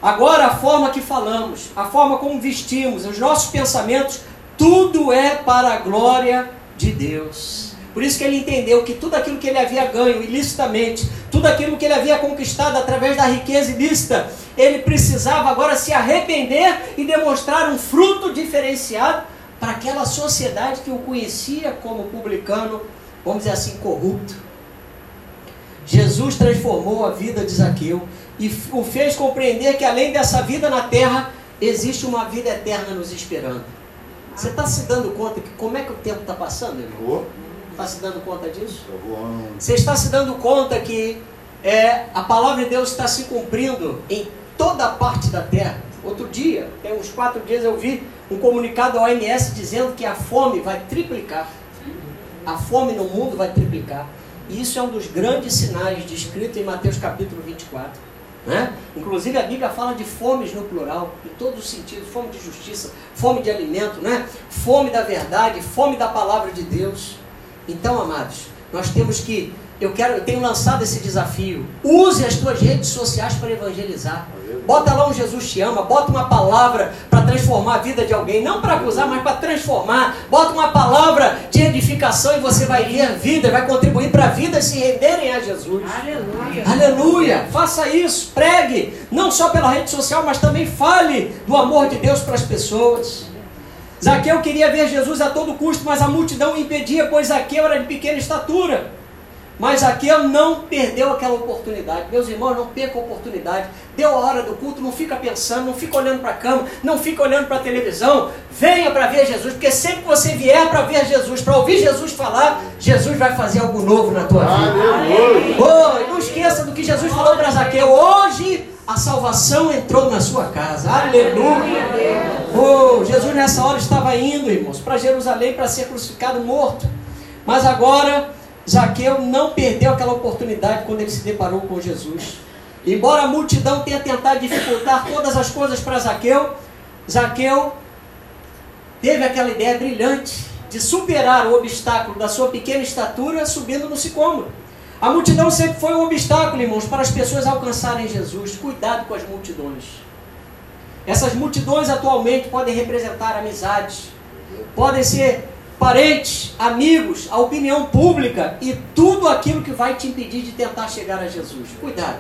Agora, a forma que falamos, a forma como vestimos, os nossos pensamentos, tudo é para a glória de Deus. Por isso que ele entendeu que tudo aquilo que ele havia ganho ilicitamente, tudo aquilo que ele havia conquistado através da riqueza ilícita, ele precisava agora se arrepender e demonstrar um fruto diferenciado para aquela sociedade que o conhecia como publicano, vamos dizer assim, corrupto. Jesus transformou a vida de Zaqueu e o fez compreender que além dessa vida na terra, existe uma vida eterna nos esperando. Você está se dando conta que como é que o tempo está passando, irmão? Está se dando conta disso? Você está se dando conta que é, a palavra de Deus está se cumprindo em toda a parte da terra. Outro dia, tem uns quatro dias, eu vi um comunicado da OMS dizendo que a fome vai triplicar. A fome no mundo vai triplicar. E isso é um dos grandes sinais descrito em Mateus capítulo 24. Né? Inclusive a Bíblia fala de fomes no plural, em todos os sentidos, fome de justiça, fome de alimento, né? fome da verdade, fome da palavra de Deus. Então, amados, nós temos que, eu quero, eu tenho lançado esse desafio. Use as tuas redes sociais para evangelizar. Bota lá um Jesus te ama, bota uma palavra para transformar a vida de alguém, não para acusar, mas para transformar. Bota uma palavra de edificação e você vai ver vida, vai contribuir para a vida se renderem a Jesus. Aleluia. Aleluia! Faça isso, pregue, não só pela rede social, mas também fale do amor de Deus para as pessoas. Zaqueu queria ver Jesus a todo custo, mas a multidão o impedia, pois Zaqueu era de pequena estatura. Mas Zaqueu não perdeu aquela oportunidade. Meus irmãos, não perca a oportunidade. Deu a hora do culto, não fica pensando, não fica olhando para a cama, não fica olhando para a televisão. Venha para ver Jesus, porque sempre que você vier para ver Jesus, para ouvir Jesus falar, Jesus vai fazer algo novo na tua vida. Oh, não esqueça do que Jesus falou para Zaqueu. Hoje a salvação entrou na sua casa. Aleluia. Oh, Jesus nessa hora estava indo, irmãos, para Jerusalém para ser crucificado morto. Mas agora Zaqueu não perdeu aquela oportunidade quando ele se deparou com Jesus. Embora a multidão tenha tentado dificultar todas as coisas para Zaqueu, Zaqueu teve aquela ideia brilhante de superar o obstáculo da sua pequena estatura subindo no sicômoro. A multidão sempre foi um obstáculo, irmãos, para as pessoas alcançarem Jesus. Cuidado com as multidões. Essas multidões atualmente podem representar amizades, podem ser parentes, amigos, a opinião pública e tudo aquilo que vai te impedir de tentar chegar a Jesus. Cuidado.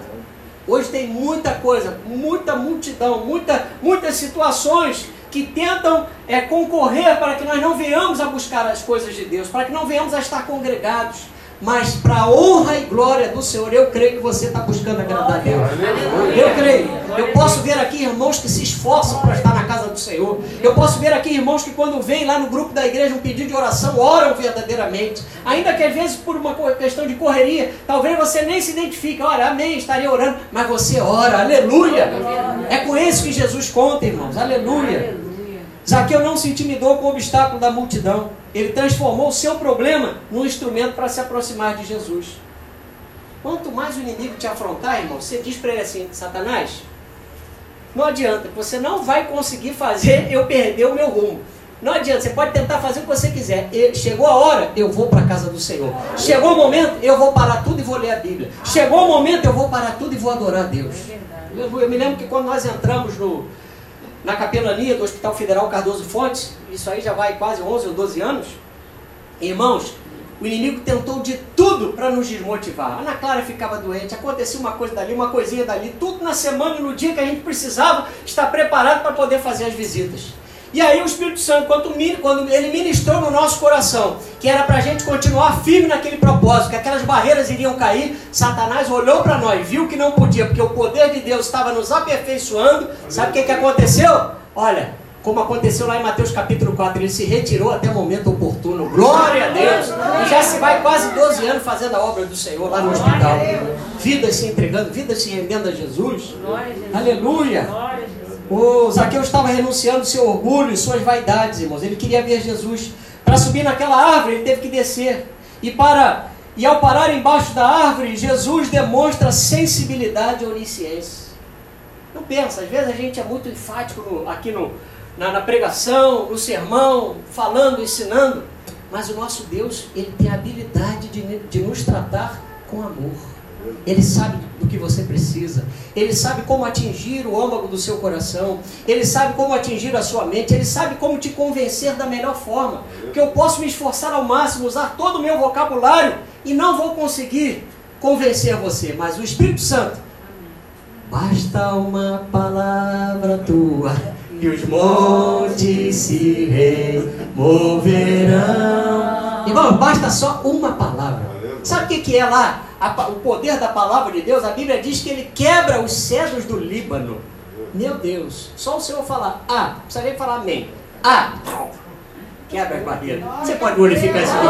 Hoje tem muita coisa, muita multidão, muita, muitas situações que tentam é, concorrer para que nós não venhamos a buscar as coisas de Deus, para que não venhamos a estar congregados mas para a honra e glória do Senhor, eu creio que você está buscando agradar a Deus. Eu creio. Eu posso ver aqui irmãos que se esforçam para estar na casa do Senhor. Eu posso ver aqui irmãos que quando vêm lá no grupo da igreja um pedido de oração, oram verdadeiramente. Ainda que às vezes por uma questão de correria, talvez você nem se identifique. Olha, amém, estaria orando. Mas você ora, aleluia. É com isso que Jesus conta, irmãos. Aleluia. Zaqueu não se intimidou com o obstáculo da multidão. Ele transformou o seu problema num instrumento para se aproximar de Jesus. Quanto mais o inimigo te afrontar, irmão, você diz para ele assim: Satanás, não adianta, você não vai conseguir fazer eu perder o meu rumo. Não adianta, você pode tentar fazer o que você quiser. Chegou a hora, eu vou para a casa do Senhor. Chegou o momento, eu vou parar tudo e vou ler a Bíblia. Chegou o momento, eu vou parar tudo e vou adorar a Deus. Eu, eu me lembro que quando nós entramos no, na capelania do Hospital Federal Cardoso Fontes, isso aí já vai quase 11 ou 12 anos. Irmãos, o inimigo tentou de tudo para nos desmotivar. A Ana Clara ficava doente, acontecia uma coisa dali, uma coisinha dali, tudo na semana e no dia que a gente precisava estar preparado para poder fazer as visitas. E aí o Espírito Santo, quando, ele ministrou no nosso coração, que era para a gente continuar firme naquele propósito, que aquelas barreiras iriam cair, Satanás olhou para nós, viu que não podia, porque o poder de Deus estava nos aperfeiçoando. Sabe o que, que aconteceu? Olha, como aconteceu lá em Mateus capítulo 4, ele se retirou até o momento oportuno. Glória a Deus! E já se vai quase 12 anos fazendo a obra do Senhor lá no hospital. Vidas se entregando, vidas se rendendo a Jesus. Aleluia! O Zaqueu estava renunciando seu orgulho e suas vaidades, irmãos. Ele queria ver Jesus. Para subir naquela árvore, ele teve que descer. E para e ao parar embaixo da árvore, Jesus demonstra sensibilidade e onisciência. Não pensa, às vezes a gente é muito enfático no, aqui no, na, na pregação, no sermão, falando, ensinando. Mas o nosso Deus, ele tem a habilidade de, de nos tratar com amor. Ele sabe do que você precisa. Ele sabe como atingir o âmago do seu coração. Ele sabe como atingir a sua mente. Ele sabe como te convencer da melhor forma. Que eu posso me esforçar ao máximo, usar todo o meu vocabulário e não vou conseguir convencer você. Mas o Espírito Santo, basta uma palavra tua e os montes se removerão. Irmão, basta só uma palavra. Sabe o que, que é lá? O poder da palavra de Deus, a Bíblia diz que ele quebra os cedros do Líbano. Meu Deus, só o Senhor falar ah, precisa nem falar amém. Ah, quebra as barreiras. Você pode glorificar esse Deus.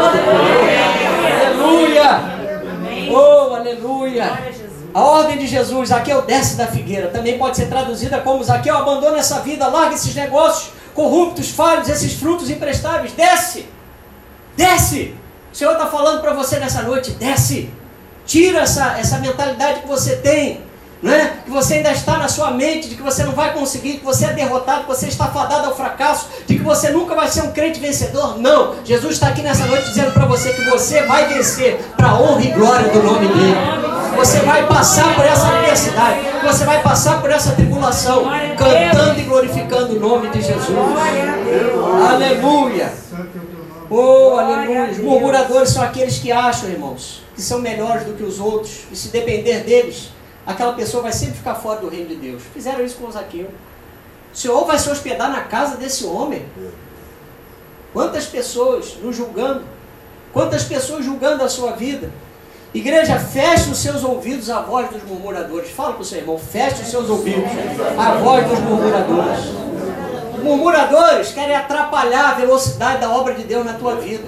Aleluia! Oh, aleluia! A ordem de Jesus, Zaqueu desce da figueira, também pode ser traduzida como Zaqueu abandona essa vida, larga esses negócios corruptos, falhos, esses frutos imprestáveis, desce, desce. Senhor está falando para você nessa noite, desce. Tira essa, essa mentalidade que você tem né? que você ainda está na sua mente de que você não vai conseguir, que você é derrotado, que você está fadado ao fracasso, de que você nunca vai ser um crente vencedor. Não, Jesus está aqui nessa noite dizendo para você que você vai vencer para a honra e glória do nome dele. Você vai passar por essa adversidade, você vai passar por essa tribulação, cantando e glorificando o nome de Jesus. Aleluia. Oh, aleluia. Os murmuradores são aqueles que acham, irmãos, que são melhores do que os outros, e se depender deles, aquela pessoa vai sempre ficar fora do reino de Deus. Fizeram isso com o Zaqueu. O Senhor vai se hospedar na casa desse homem. Quantas pessoas nos julgando, quantas pessoas julgando a sua vida. Igreja, feche os seus ouvidos à voz dos murmuradores. Fala para o seu irmão, feche os seus ouvidos à voz dos murmuradores. Murmuradores querem atrapalhar a velocidade da obra de Deus na tua vida.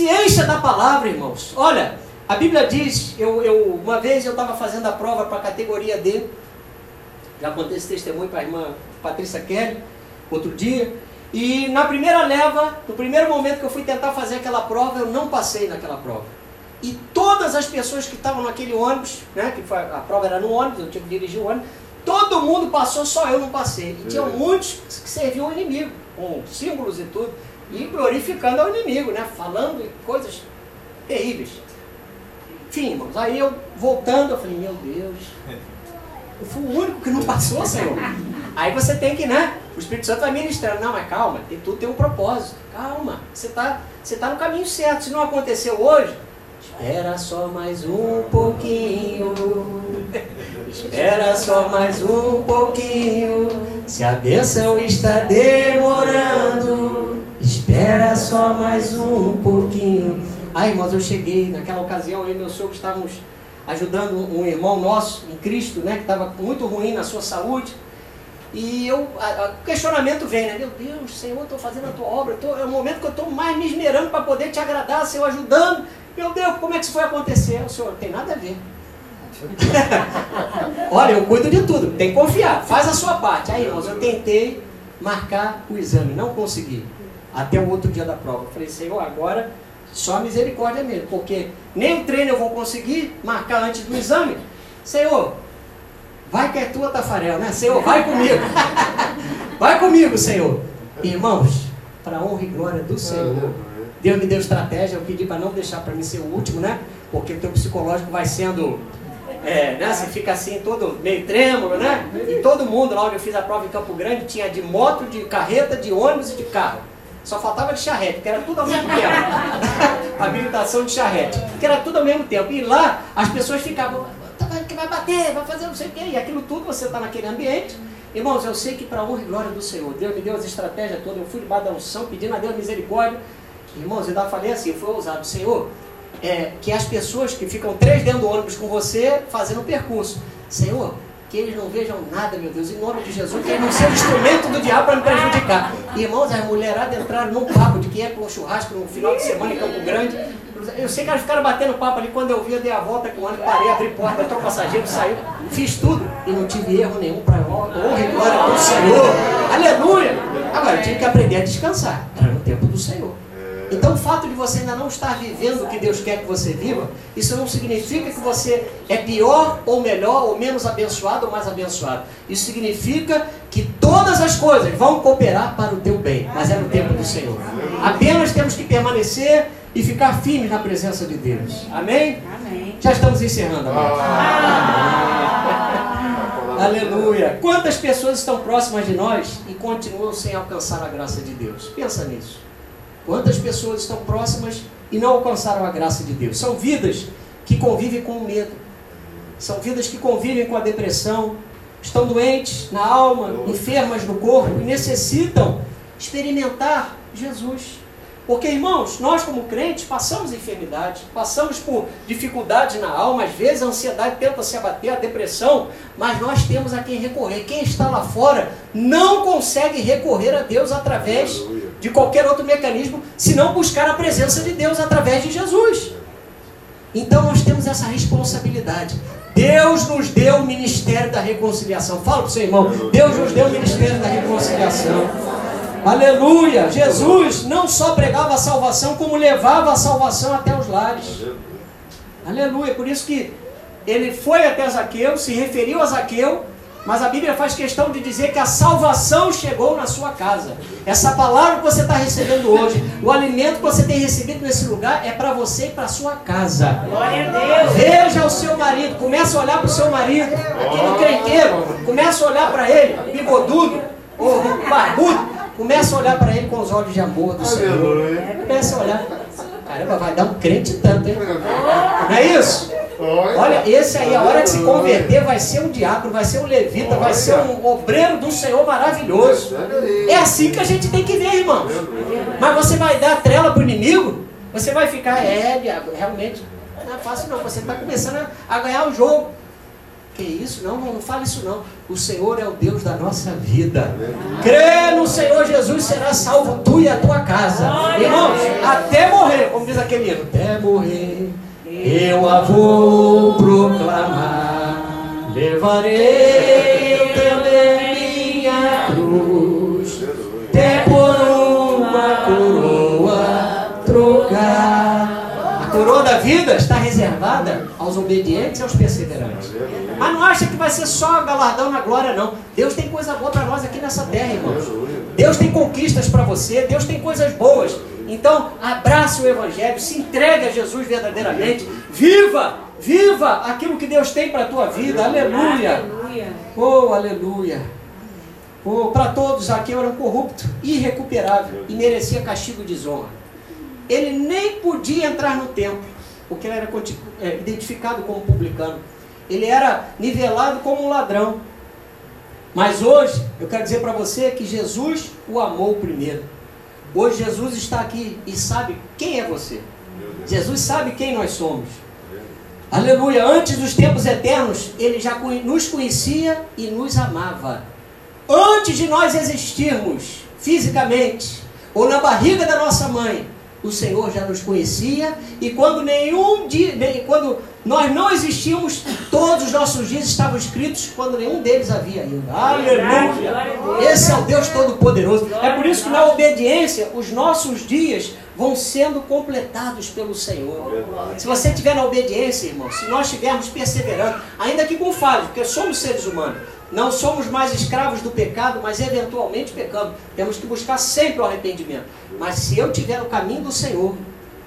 Encha da palavra, irmãos. Olha, a Bíblia diz, eu, eu uma vez eu estava fazendo a prova para a categoria D, já contei esse testemunho para a irmã Patrícia Kelly, outro dia, e na primeira leva, no primeiro momento que eu fui tentar fazer aquela prova, eu não passei naquela prova. E todas as pessoas que estavam naquele ônibus, né, que foi, a prova era no ônibus, eu tinha que dirigir o ônibus, todo mundo passou, só eu não passei. E tinha muitos que serviam ao inimigo, com símbolos e tudo, e glorificando ao inimigo, né, falando coisas terríveis. Enfim, irmãos, aí eu voltando, eu falei, meu Deus, eu fui o único que não passou, Senhor. Aí você tem que, né? O Espírito Santo vai ministrando. Não, mas calma, tem, tudo tem um propósito. Calma, você está você tá no caminho certo. Se não aconteceu hoje, espera só mais um pouquinho. Espera só mais um pouquinho. Se a bênção está demorando, espera só mais um pouquinho. Aí, irmãos, eu cheguei, naquela ocasião, eu e meu sogro estávamos ajudando um irmão nosso em Cristo, né, que estava muito ruim na sua saúde. E eu, o questionamento vem, né? Meu Deus, Senhor, estou fazendo a tua obra, tô, é o momento que eu estou mais me esmerando para poder te agradar, Senhor, ajudando. Meu Deus, como é que isso foi acontecer? O Senhor, não tem nada a ver. Olha, eu cuido de tudo, tem que confiar, faz a sua parte. Aí, irmãos, eu tentei marcar o exame, não consegui. Até o outro dia da prova. Falei, Senhor, agora só misericórdia mesmo, porque nem o treino eu vou conseguir marcar antes do exame. Senhor, vai que é tua, Tafarel, né? Senhor, vai comigo. vai comigo, Senhor. Irmãos, para honra e glória do Senhor. Deus me deu estratégia, eu pedi para não deixar para mim ser o último, né? Porque o teu psicológico vai sendo. É, né? Você fica assim, todo meio trêmulo, né? E todo mundo lá onde eu fiz a prova em Campo Grande tinha de moto, de carreta, de ônibus e de carro. Só faltava de charrete, que era tudo ao mesmo tempo. Habilitação de charrete, que era tudo ao mesmo tempo. E lá as pessoas ficavam, tá que vai bater, vai fazer não sei o quê. E aquilo tudo, você está naquele ambiente. Irmãos, eu sei que para honra e glória do Senhor, Deus me deu as estratégias todas. Eu fui debaixo da unção, pedindo a Deus misericórdia. Irmãos, eu ainda falei assim, foi ousado, Senhor, é, que as pessoas que ficam três dentro do ônibus com você, fazendo o percurso. Senhor, que eles não vejam nada, meu Deus, em nome de Jesus, que eles não sejam instrumento do diabo para me prejudicar. Irmãos, as mulheradas entraram num papo de que é para um churrasco no final de semana em Campo Grande. Eu sei que elas ficaram batendo papo ali, quando eu vi, eu dei a volta com o ônibus, parei, abri porta, entrou o passageiro, saiu, fiz tudo e não tive erro nenhum para honra e glória do Senhor. Aleluia! Agora, eu tive que aprender a descansar, era no tempo do Senhor. Então, o fato de você ainda não estar vivendo o que Deus quer que você viva, isso não significa que você é pior ou melhor, ou menos abençoado ou mais abençoado. Isso significa que todas as coisas vão cooperar para o teu bem, mas é no tempo do Senhor. Apenas temos que permanecer e ficar firmes na presença de Deus. Amém? Amém. Já estamos encerrando. Aleluia. Quantas pessoas estão próximas de nós e continuam sem alcançar a graça de Deus? Pensa nisso. Quantas pessoas estão próximas e não alcançaram a graça de Deus? São vidas que convivem com o medo. São vidas que convivem com a depressão, estão doentes na alma, enfermas no corpo e necessitam experimentar Jesus. Porque, irmãos, nós como crentes passamos enfermidade, passamos por dificuldades na alma, às vezes a ansiedade tenta se abater, a depressão, mas nós temos a quem recorrer. Quem está lá fora não consegue recorrer a Deus através de qualquer outro mecanismo, se não buscar a presença de Deus através de Jesus. Então nós temos essa responsabilidade. Deus nos deu o ministério da reconciliação. Fala para o seu irmão. Deus nos deu o ministério da reconciliação. Aleluia! Jesus não só pregava a salvação, como levava a salvação até os lares. Aleluia! Por isso que ele foi até Zaqueu, se referiu a Zaqueu, mas a Bíblia faz questão de dizer que a salvação chegou na sua casa. Essa palavra que você está recebendo hoje, o alimento que você tem recebido nesse lugar é para você e para sua casa. Glória a Deus. Veja o seu marido, começa a olhar para o seu marido, aquele crenqueiro, começa a olhar para ele, bigodudo, ou barbudo, começa a olhar para ele com os olhos de amor do Senhor. Começa a olhar. Caramba, vai dar um crente tanto, hein? Não é isso? Olha, esse aí, a hora que se converter, vai ser um diácono, vai ser um levita, vai ser um obreiro do Senhor maravilhoso. É assim que a gente tem que ver, irmão. Mas você vai dar trela para o inimigo? Você vai ficar, é, diabo, realmente, não é fácil não. Você está começando a, ganhar o jogo. Que isso? Não, não, não fala isso não. O Senhor é o Deus da nossa vida. Crê no Senhor Jesus, será salvo tu e a tua casa. Irmãos, até morrer, como diz aquele hino, até morrer, eu a vou proclamar. Levarei também minha cruz, até por uma coroa trocar. A coroa da vida está reservada aos obedientes e aos perseverantes. Mas não acha que vai ser só galardão na glória, não. Deus tem coisa boa para nós aqui nessa terra, irmãos. Deus tem conquistas para você, Deus tem coisas boas. Então, abraça o Evangelho, se entregue a Jesus verdadeiramente. Viva, viva aquilo que Deus tem para a tua vida. Aleluia. Aleluia. Oh, aleluia. Oh, para todos, Zaqueu era um corrupto, irrecuperável e merecia castigo e desonra. Ele nem podia entrar no templo, porque ele era é, identificado como publicano. Ele era nivelado como um ladrão. Mas hoje, eu quero dizer para você que Jesus o amou primeiro. Hoje Jesus está aqui e sabe quem é você. Jesus sabe quem nós somos. Aleluia. Antes dos tempos eternos, ele já nos conhecia e nos amava. Antes de nós existirmos fisicamente ou na barriga da nossa mãe, o Senhor já nos conhecia e quando nenhum dia, quando nós não existíamos, todos os nossos dias estavam escritos quando nenhum deles havia ainda. Aleluia! Esse é o Deus Todo-Poderoso. É por isso que na obediência os nossos dias vão sendo completados pelo Senhor. Se você estiver na obediência, irmão, se nós estivermos perseverando, ainda que com falhas, porque somos seres humanos, não somos mais escravos do pecado, mas eventualmente pecamos. Temos que buscar sempre o arrependimento. Mas se eu estiver no caminho do Senhor,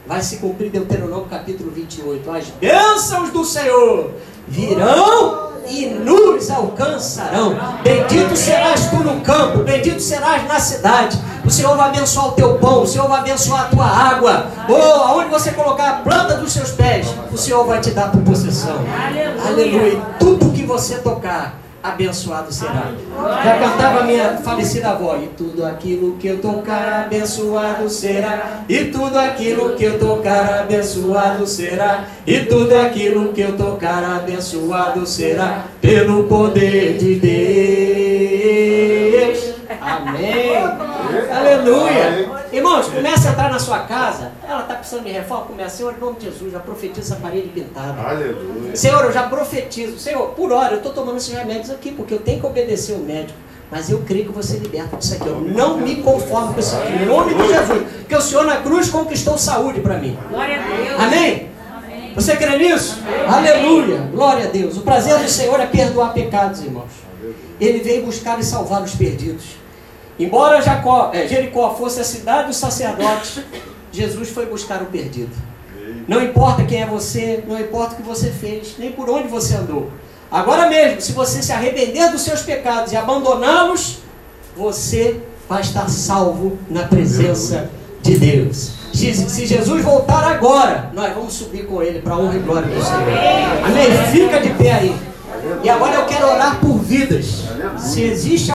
vai se cumprir Deuteronômio capítulo 28. As bênçãos do Senhor virão e nos alcançarão. Bendito serás tu no campo, bendito serás na cidade. O Senhor vai abençoar o teu pão, o Senhor vai abençoar a tua água. Ou aonde você colocar a planta dos seus pés, o Senhor vai te dar por possessão. Aleluia. Aleluia. Tudo que você tocar, abençoado será. Já cantava minha falecida avó. E tudo aquilo que eu tocar, abençoado será. E tudo aquilo que eu tocar, abençoado será. E tudo aquilo que eu tocar, abençoado será. Pelo poder de Deus. Amém. Aleluia. Irmãos, começa a entrar na sua casa. Ela está precisando de reforma. Começa, Senhor, em nome de Jesus, já profetiza essa parede pintada. Aleluia. Senhor, eu já profetizo. Senhor, por hora eu estou tomando esses remédios aqui, porque eu tenho que obedecer o médico. Mas eu creio que você liberta disso aqui. Eu não me conformo com isso aqui. Em nome de Jesus. Porque o Senhor na cruz conquistou saúde para mim. Glória a Deus. Amém? Você crê nisso? Aleluia. Glória a Deus. O prazer do Senhor é perdoar pecados, irmãos. Ele veio buscar e salvar os perdidos. Embora Jacó, eh, Jericó fosse a cidade dos sacerdotes, Jesus foi buscar o perdido. Não importa quem é você, não importa o que você fez, nem por onde você andou. Agora mesmo, se você se arrepender dos seus pecados e abandoná-los, você vai estar salvo na presença de Deus. Se se Jesus voltar agora, nós vamos subir com ele para a honra e glória do Senhor. Amém? Fica de pé aí. E agora eu quero orar por vidas. Se existe